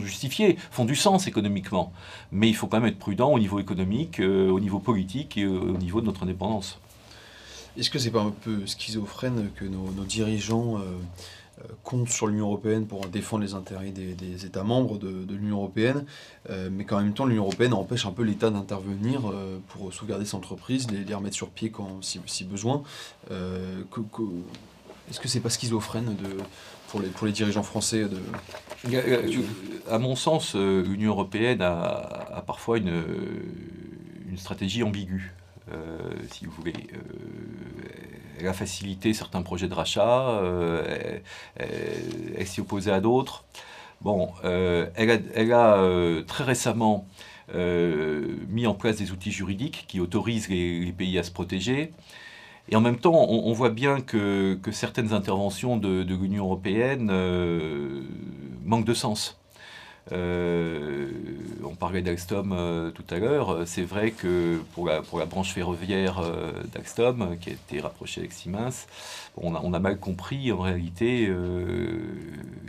justifiés, font du sens économiquement. Mais il faut quand même être prudent au niveau économique, euh, au niveau politique et euh, au niveau de notre indépendance. Est-ce que c'est pas un peu schizophrène que nos, dirigeants euh, comptent sur l'Union européenne pour défendre les intérêts des, États membres de, l'Union européenne, mais qu'en même temps l'Union européenne empêche un peu l'État d'intervenir pour sauvegarder ses entreprises, les, les, remettre sur pied quand, si, si besoin Est-ce que c'est pas schizophrène de, pour les, pour les dirigeants français de... À mon sens, euh, l'Union européenne a, parfois une, une stratégie ambiguë. Euh, si vous voulez. Euh, elle a facilité certains projets de rachat, elle, s'y opposait à d'autres. Bon, elle a, elle a très récemment mis en place des outils juridiques qui autorisent les, pays à se protéger. Et en même temps, on, voit bien que, certaines interventions de, l'Union européenne euh, manquent de sens. Euh, on parlait d'Alstom euh, tout à l'heure. C'est vrai que pour la, branche ferroviaire euh, d'Alstom, qui a été rapprochée avec Siemens, on, a, mal compris en réalité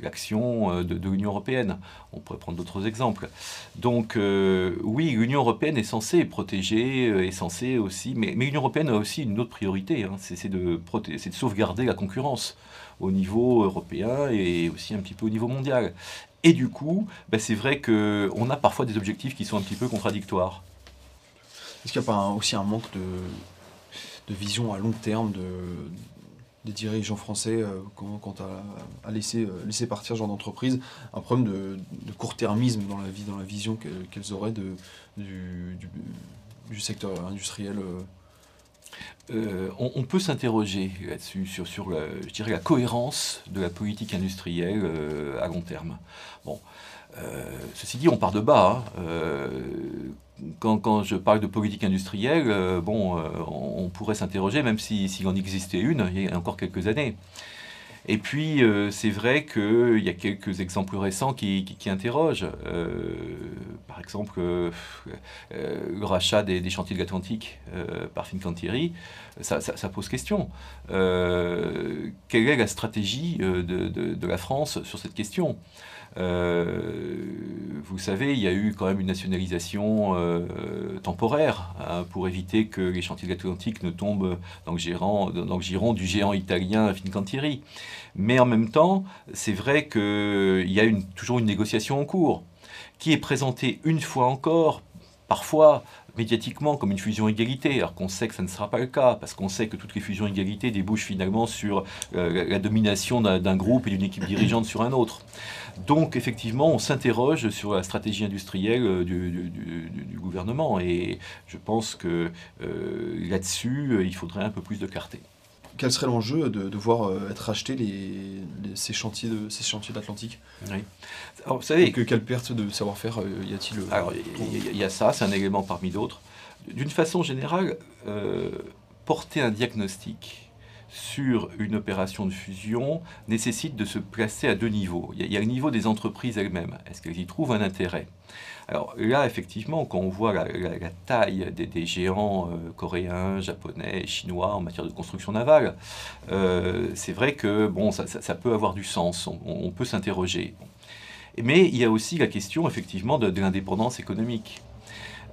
l'action de, l'Union européenne. On pourrait prendre d'autres exemples. Donc oui, l'Union européenne est censée protéger, est censée aussi, mais, l'Union européenne a aussi une autre priorité, hein. c'est de sauvegarder la concurrence au niveau européen et aussi un petit peu au niveau mondial. Et du coup, ben, c'est vrai qu'on a parfois des objectifs qui sont un petit peu contradictoires. Est-ce qu'il n'y a pas aussi un manque de, de, vision à long terme de, des dirigeants français euh, quant, à, laisser, euh, laisser partir ce genre d'entreprise Un problème de, de court-termisme dans la, vie, dans la vision qu'elles auraient du, du, secteur industriel euh, euh, on, peut s'interroger là-dessus, sur, la, cohérence de la politique industrielle euh, à long terme. Euh, ceci dit, on part de bas. Hein. Quand, je parle de politique industrielle, on, pourrait s'interroger, même s'il si, en existait une, il y a encore quelques années. Et puis, euh, c'est vrai qu'il y a quelques exemples récents qui, interrogent. Euh, par exemple, euh, le rachat des, chantiers de l'Atlantique par Fincantieri, ça, ça, pose question. quelle est la stratégie de, la France sur cette question? Vous savez, il y a eu quand même une nationalisation temporaire hein, pour éviter que les chantiers de l'Atlantique ne tombent dans le, dans le giron du géant italien Fincantieri. Mais en même temps, c'est vrai qu'il y a toujours une négociation en cours, qui est présentée une fois encore, parfois médiatiquement comme une fusion égalité, alors qu'on sait que ça ne sera pas le cas, parce qu'on sait que toutes les fusions égalité débouchent finalement sur euh, la domination d'un groupe et d'une équipe dirigeante sur un autre. Donc effectivement, on s'interroge sur la stratégie industrielle euh, du, gouvernement, et je pense que euh, là-dessus, il faudrait un peu plus de clarté quel serait l'enjeu de, voir euh, être achetés les, ces chantiers de ces chantiers d'Atlantique? Oui. Alors, vous savez, que, quelle perte de savoir-faire euh, y a-t-il euh, Alors, il y, a ça, c'est un élément parmi d'autres. D'une façon générale, porter un diagnostic sur une opération de fusion nécessite de se placer à deux niveaux. Il y a, le niveau des entreprises elles-mêmes. Est-ce qu'elles y trouvent un intérêt? Alors là, effectivement, quand on voit la, taille des, géants euh, coréens, japonais, chinois en matière de construction navale, euh, c'est vrai que bon, ça, peut avoir du sens, on, peut s'interroger. Mais il y a aussi la question, effectivement, de, l'indépendance économique.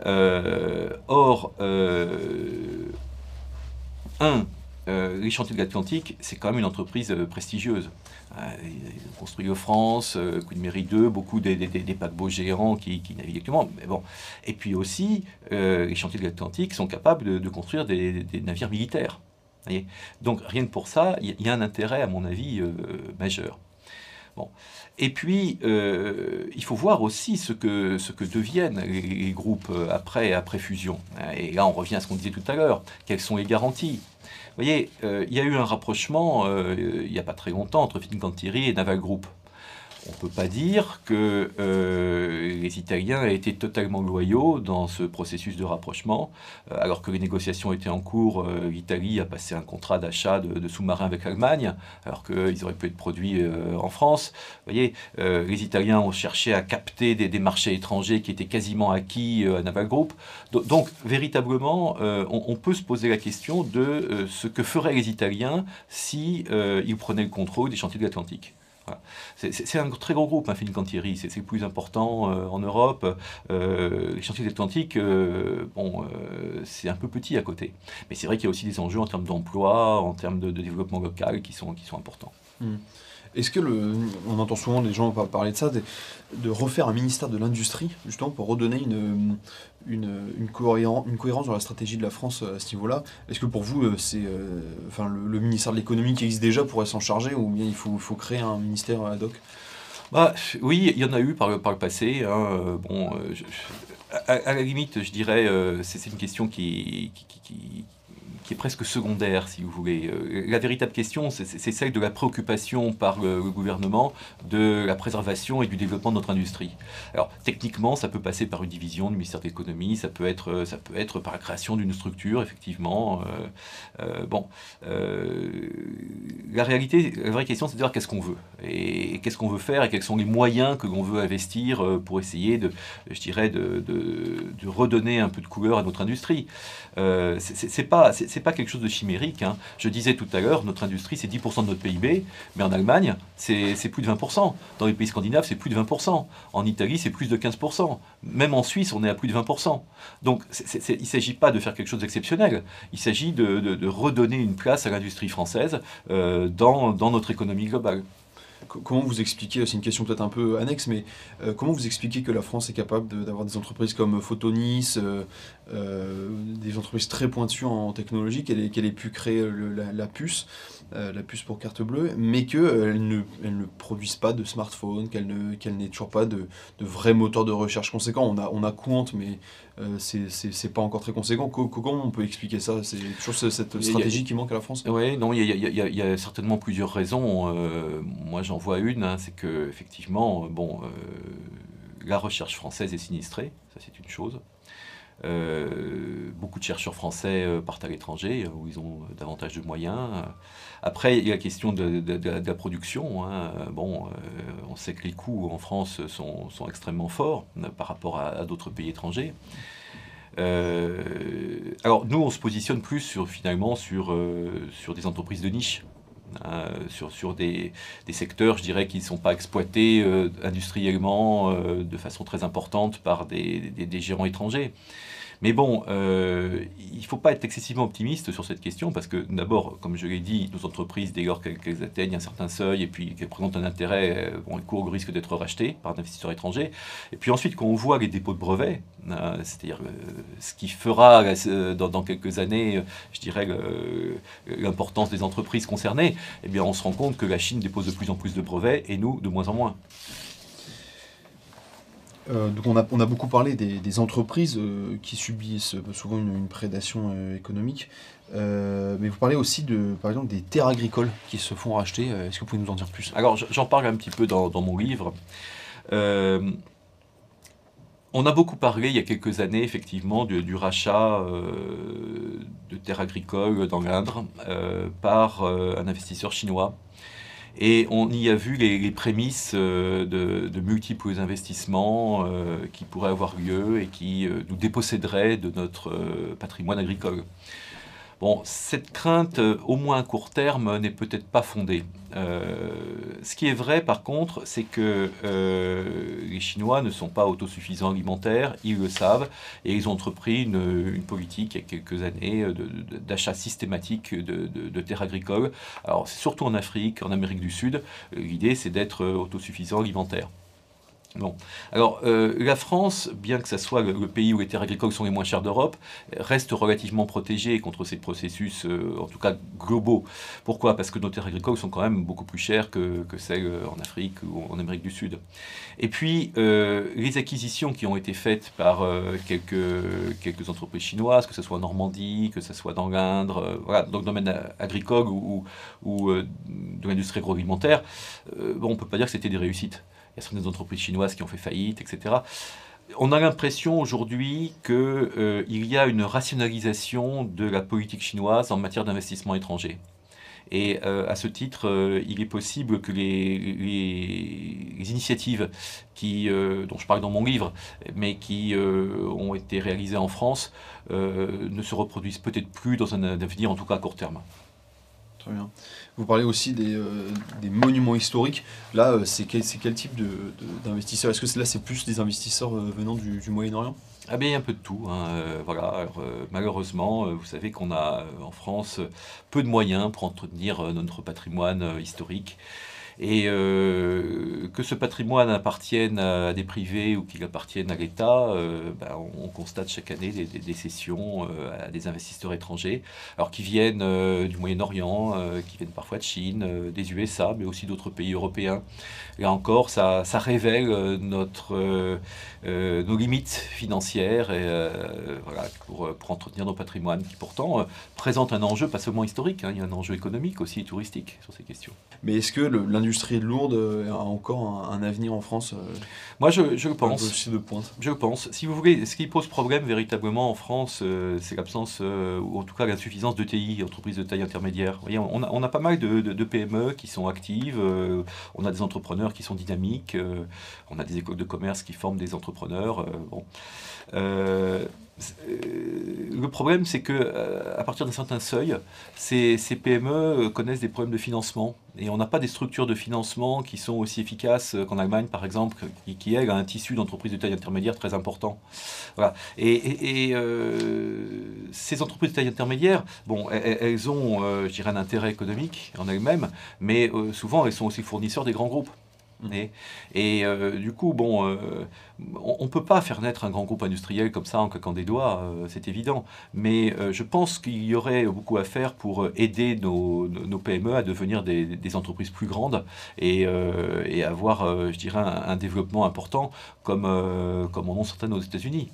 Euh, or, un, les chantiers de l'Atlantique, c'est quand même une entreprise prestigieuse. Euh, construit en France, euh, Queen Mary 2, beaucoup des, paquebots géants qui, naviguent actuellement. Bon. Et puis aussi, euh, les chantiers de l'Atlantique sont capables de, construire des, navires militaires. Donc rien que pour ça, il y, a un intérêt, à mon avis, majeur. Bon. Et puis, il faut voir aussi ce que, ce que deviennent les, groupes après, après fusion. Et là, on revient à ce qu'on disait tout à l'heure. Quelles sont les garanties? Voyez, il y a eu un rapprochement il n'y a pas très longtemps entre Fincantieri et Naval Group on ne peut pas dire que euh, les Italiens aient été totalement loyaux dans ce processus de rapprochement. Euh, alors que les négociations étaient en cours, euh, l'Italie a passé un contrat d'achat de, sous-marins avec l'Allemagne, alors qu'ils auraient pu être produits en France. Vous voyez, les Italiens ont cherché à capter des, marchés étrangers qui étaient quasiment acquis à Naval Group. Donc, véritablement, on, peut se poser la question de ce que feraient les Italiens si prenaient le contrôle des chantiers de l'Atlantique. C'est un très gros groupe, hein, Fincantieri, c'est le plus important euh, en Europe. Euh, les chantiers atlantiques, euh, bon, c'est un peu petit à côté. Mais c'est vrai qu'il y a aussi des enjeux en termes d'emploi, en termes de, développement local qui sont, qui sont importants. Hmm. Est-ce que le, on entend souvent les gens parler de ça, de, refaire un ministère de l'industrie, justement, pour redonner une, cohérence, une dans la stratégie de la France à ce niveau-là? Est-ce que pour vous, euh, c'est, euh, enfin, le, ministère de l'économie qui existe déjà pourrait s'en charger, ou bien il faut, créer un ministère ad hoc? Bah, oui, il y en a eu par le, passé. Hein, euh, bon, à, la limite, je dirais, c'est, une question qui presque secondaire, si vous voulez. Euh, la véritable question, c'est celle de la préoccupation par le, gouvernement de la préservation et du développement de notre industrie. Alors, techniquement, ça peut passer par une division du ministère de l'économie, ça peut être, ça peut être par la création d'une structure, effectivement. Euh, euh, bon, la réalité, la vraie question, c'est de savoir qu'est-ce qu'on veut et, qu'est-ce qu'on veut faire et quels sont les moyens que l'on veut investir pour essayer de, je dirais, de, redonner un peu de couleur à notre industrie. c'est pas, pas quelque chose de chimérique. Hein. Je disais tout à l'heure, notre industrie, c'est 10% de notre PIB, mais en Allemagne, c'est plus de 20%. Dans les pays scandinaves, c'est plus de 20%. En Italie, c'est plus de 15%. Même en Suisse, on est à plus de 20%. Donc, il ne s'agit pas de faire quelque chose d'exceptionnel. Il s'agit de, redonner une place à l'industrie française euh, dans notre économie globale comment vous expliquez, c'est une question peut-être un peu annexe, mais euh, comment vous expliquez que la France est capable d'avoir des entreprises comme Photonis, euh, euh, des entreprises très pointues en technologie, qu'elle ait, pu créer la, puce, la puce pour carte bleue, mais qu'elle ne, elle ne produisent pas de smartphone, qu'elle n'ait toujours pas de, de vrais moteurs de recherche conséquents. On a, on a Quant, mais euh, c'est pas encore très conséquent. Comment on peut expliquer ça? C'est toujours cette stratégie qui manque à la France? Oui, non, il y, a certainement plusieurs raisons. Euh, moi, j'en vois une, hein, c'est que effectivement, bon, euh, la recherche française est sinistrée, ça c'est une chose. beaucoup de chercheurs français partent à l'étranger où ils ont davantage de moyens. Après, il y a la question de, la production. Hein. Bon, on sait que les coûts en France sont, extrêmement forts par rapport à d'autres pays étrangers. Euh, alors nous, on se positionne plus sur, finalement sur, euh, sur des entreprises de niche. Hein, sur, sur des, secteurs, je dirais, qui ne sont pas exploités euh, industriellement de façon très importante par des, des gérants étrangers. Mais bon, euh, il ne faut pas être excessivement optimiste sur cette question parce que d'abord, comme je l'ai dit, nos entreprises, dès lors qu'elles atteignent un certain seuil et puis qu'elles présentent un intérêt, bon, elles courent le risque d'être rachetées par d'investisseurs étrangers. Et puis ensuite, quand on voit les dépôts de brevets, euh, c'est-à-dire euh, ce qui fera dans, quelques années, je dirais, l'importance des entreprises concernées, eh bien, on se rend compte que la Chine dépose de plus en plus de brevets et nous, de moins en moins. Euh, donc on a, beaucoup parlé des, entreprises euh, qui subissent souvent une, prédation euh, économique, mais vous parlez aussi par exemple, des terres agricoles qui se font racheter. Est-ce que vous pouvez nous en dire plus? Alors j'en parle un petit peu dans, dans mon livre. on a beaucoup parlé il y a quelques années effectivement du, rachat de terres agricoles dans l'Indre par un investisseur chinois et on y a vu les, prémices euh, de, multiples investissements euh, qui pourraient avoir lieu et qui euh, nous déposséderaient de notre patrimoine agricole. Bon, cette crainte, euh, au moins à court terme, n'est peut-être pas fondée. Euh, ce qui est vrai, par contre, c'est que euh, les Chinois ne sont pas autosuffisants alimentaires, ils le savent, et ils ont entrepris une, politique il y a quelques années d'achat systématique de, terres agricoles. Alors, c'est surtout en Afrique, en Amérique du Sud, l'idée c'est d'être autosuffisant alimentaire. Bon. Alors, euh, la France, bien que ce soit le, pays où les terres agricoles sont les moins chères d'Europe, reste relativement protégée contre ces processus, euh, en tout cas globaux. Pourquoi? Parce que nos terres agricoles sont quand même beaucoup plus chères que, celles euh, en Afrique ou en Amérique du Sud. Et puis, les acquisitions qui ont été faites par quelques, entreprises chinoises, que ce soit en Normandie, que ce soit dans l'Indre, voilà, dans le domaine agricole ou, de l'industrie agroalimentaire, on ne peut pas dire que c'était des réussites il y a certaines entreprises chinoises qui ont fait faillite, etc. On a l'impression aujourd'hui qu'il euh, y a une rationalisation de la politique chinoise en matière d'investissement étranger. Et euh, à ce titre, euh, il est possible que les, initiatives dont je parle dans mon livre, mais qui ont été réalisées en France, ne se reproduisent peut-être plus dans un avenir, en tout cas à court terme. Très bien. Vous parlez aussi des, euh, monuments historiques. Là, euh, c'est quel, quel, type d'investisseurs? Est-ce que là, c'est plus des investisseurs euh, venant du, Moyen-Orient? Ah bien, un peu de tout. Hein. voilà. malheureusement, vous savez qu'on a en France peu de moyens pour entretenir notre patrimoine historique. Et euh, que ce patrimoine appartienne à des privés ou qu'il appartienne à l'État, euh, ben, on, constate chaque année des, cessions euh, à des investisseurs étrangers, alors qui viennent du Moyen-Orient, qui viennent parfois de Chine, des USA, mais aussi d'autres pays européens. Là encore, ça, révèle notre, nos limites financières et, pour, entretenir nos patrimoines, qui pourtant présentent un enjeu pas seulement historique, hein, il y a un enjeu économique aussi touristique sur ces questions. Mais est-ce que l'industrie lourde euh, a encore un, avenir en France euh, Moi, je, je pense. De pointe. Je pense. Si vous voulez, ce qui pose problème véritablement en France, euh, c'est l'absence, ou en tout cas l'insuffisance de TI, entreprises de taille intermédiaire. Vous voyez, on, a, on, a, pas mal de, de, PME qui sont actives, on a des entrepreneurs qui sont dynamiques, on a des écoles de commerce qui forment des entrepreneurs. bon. Le problème, c'est que à partir d'un certain seuil, ces, PME connaissent des problèmes de financement et on n'a pas des structures de financement qui sont aussi efficaces qu'en Allemagne, par exemple, qui, qui a un tissu d'entreprises de taille intermédiaire très important. Voilà. Et, euh, ces entreprises de taille intermédiaire, bon, elles, ont, euh, je dirais, un intérêt économique en elles-mêmes, mais euh, souvent elles sont aussi fournisseurs des grands groupes. Et, euh, du coup, bon, euh, on ne peut pas faire naître un grand groupe industriel comme ça en claquant des doigts, euh, c'est évident. Mais je pense qu'il y aurait beaucoup à faire pour aider nos, PME à devenir des, entreprises plus grandes et, avoir, je dirais, un, développement important comme, comme en ont certaines aux États-Unis.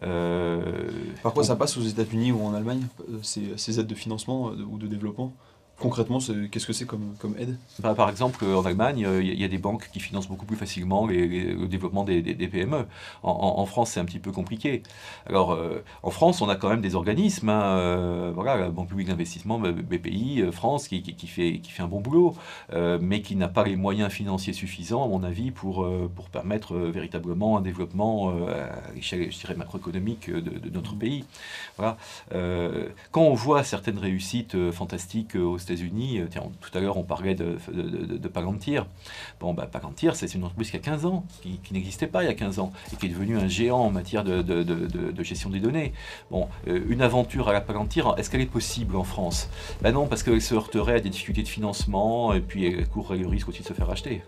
Par quoi ça passe aux États-Unis ou en Allemagne, ces aides de financement ou de développement Concrètement, qu'est-ce que c'est comme, comme, aide? Bah, Par exemple, en Allemagne, il euh, y, a des banques qui financent beaucoup plus facilement le développement des, PME. En, France, c'est un petit peu compliqué. Alors, euh, en France, on a quand même des organismes. Hein, euh, voilà, la Banque publique d'investissement, BPI, France, qui, qui, fait, qui fait un bon boulot, mais qui n'a pas les moyens financiers suffisants, à mon avis, pour, pour permettre véritablement un développement à l'échelle, je dirais, macroéconomique de, de notre pays. Voilà. quand on voit certaines réussites fantastiques au Euh, tout à l'heure, on parlait de, de, Palantir. Bon, bah, Palantir, c'est une entreprise qui a 15 ans, qui, n'existait pas il y a 15 ans, et qui est devenue un géant en matière de, gestion des données. Bon, euh, une aventure à la Palantir, est-ce qu'elle est possible en France? Ben non, parce qu'elle se heurterait à des difficultés de financement, et puis elle courrait le risque aussi de se faire acheter.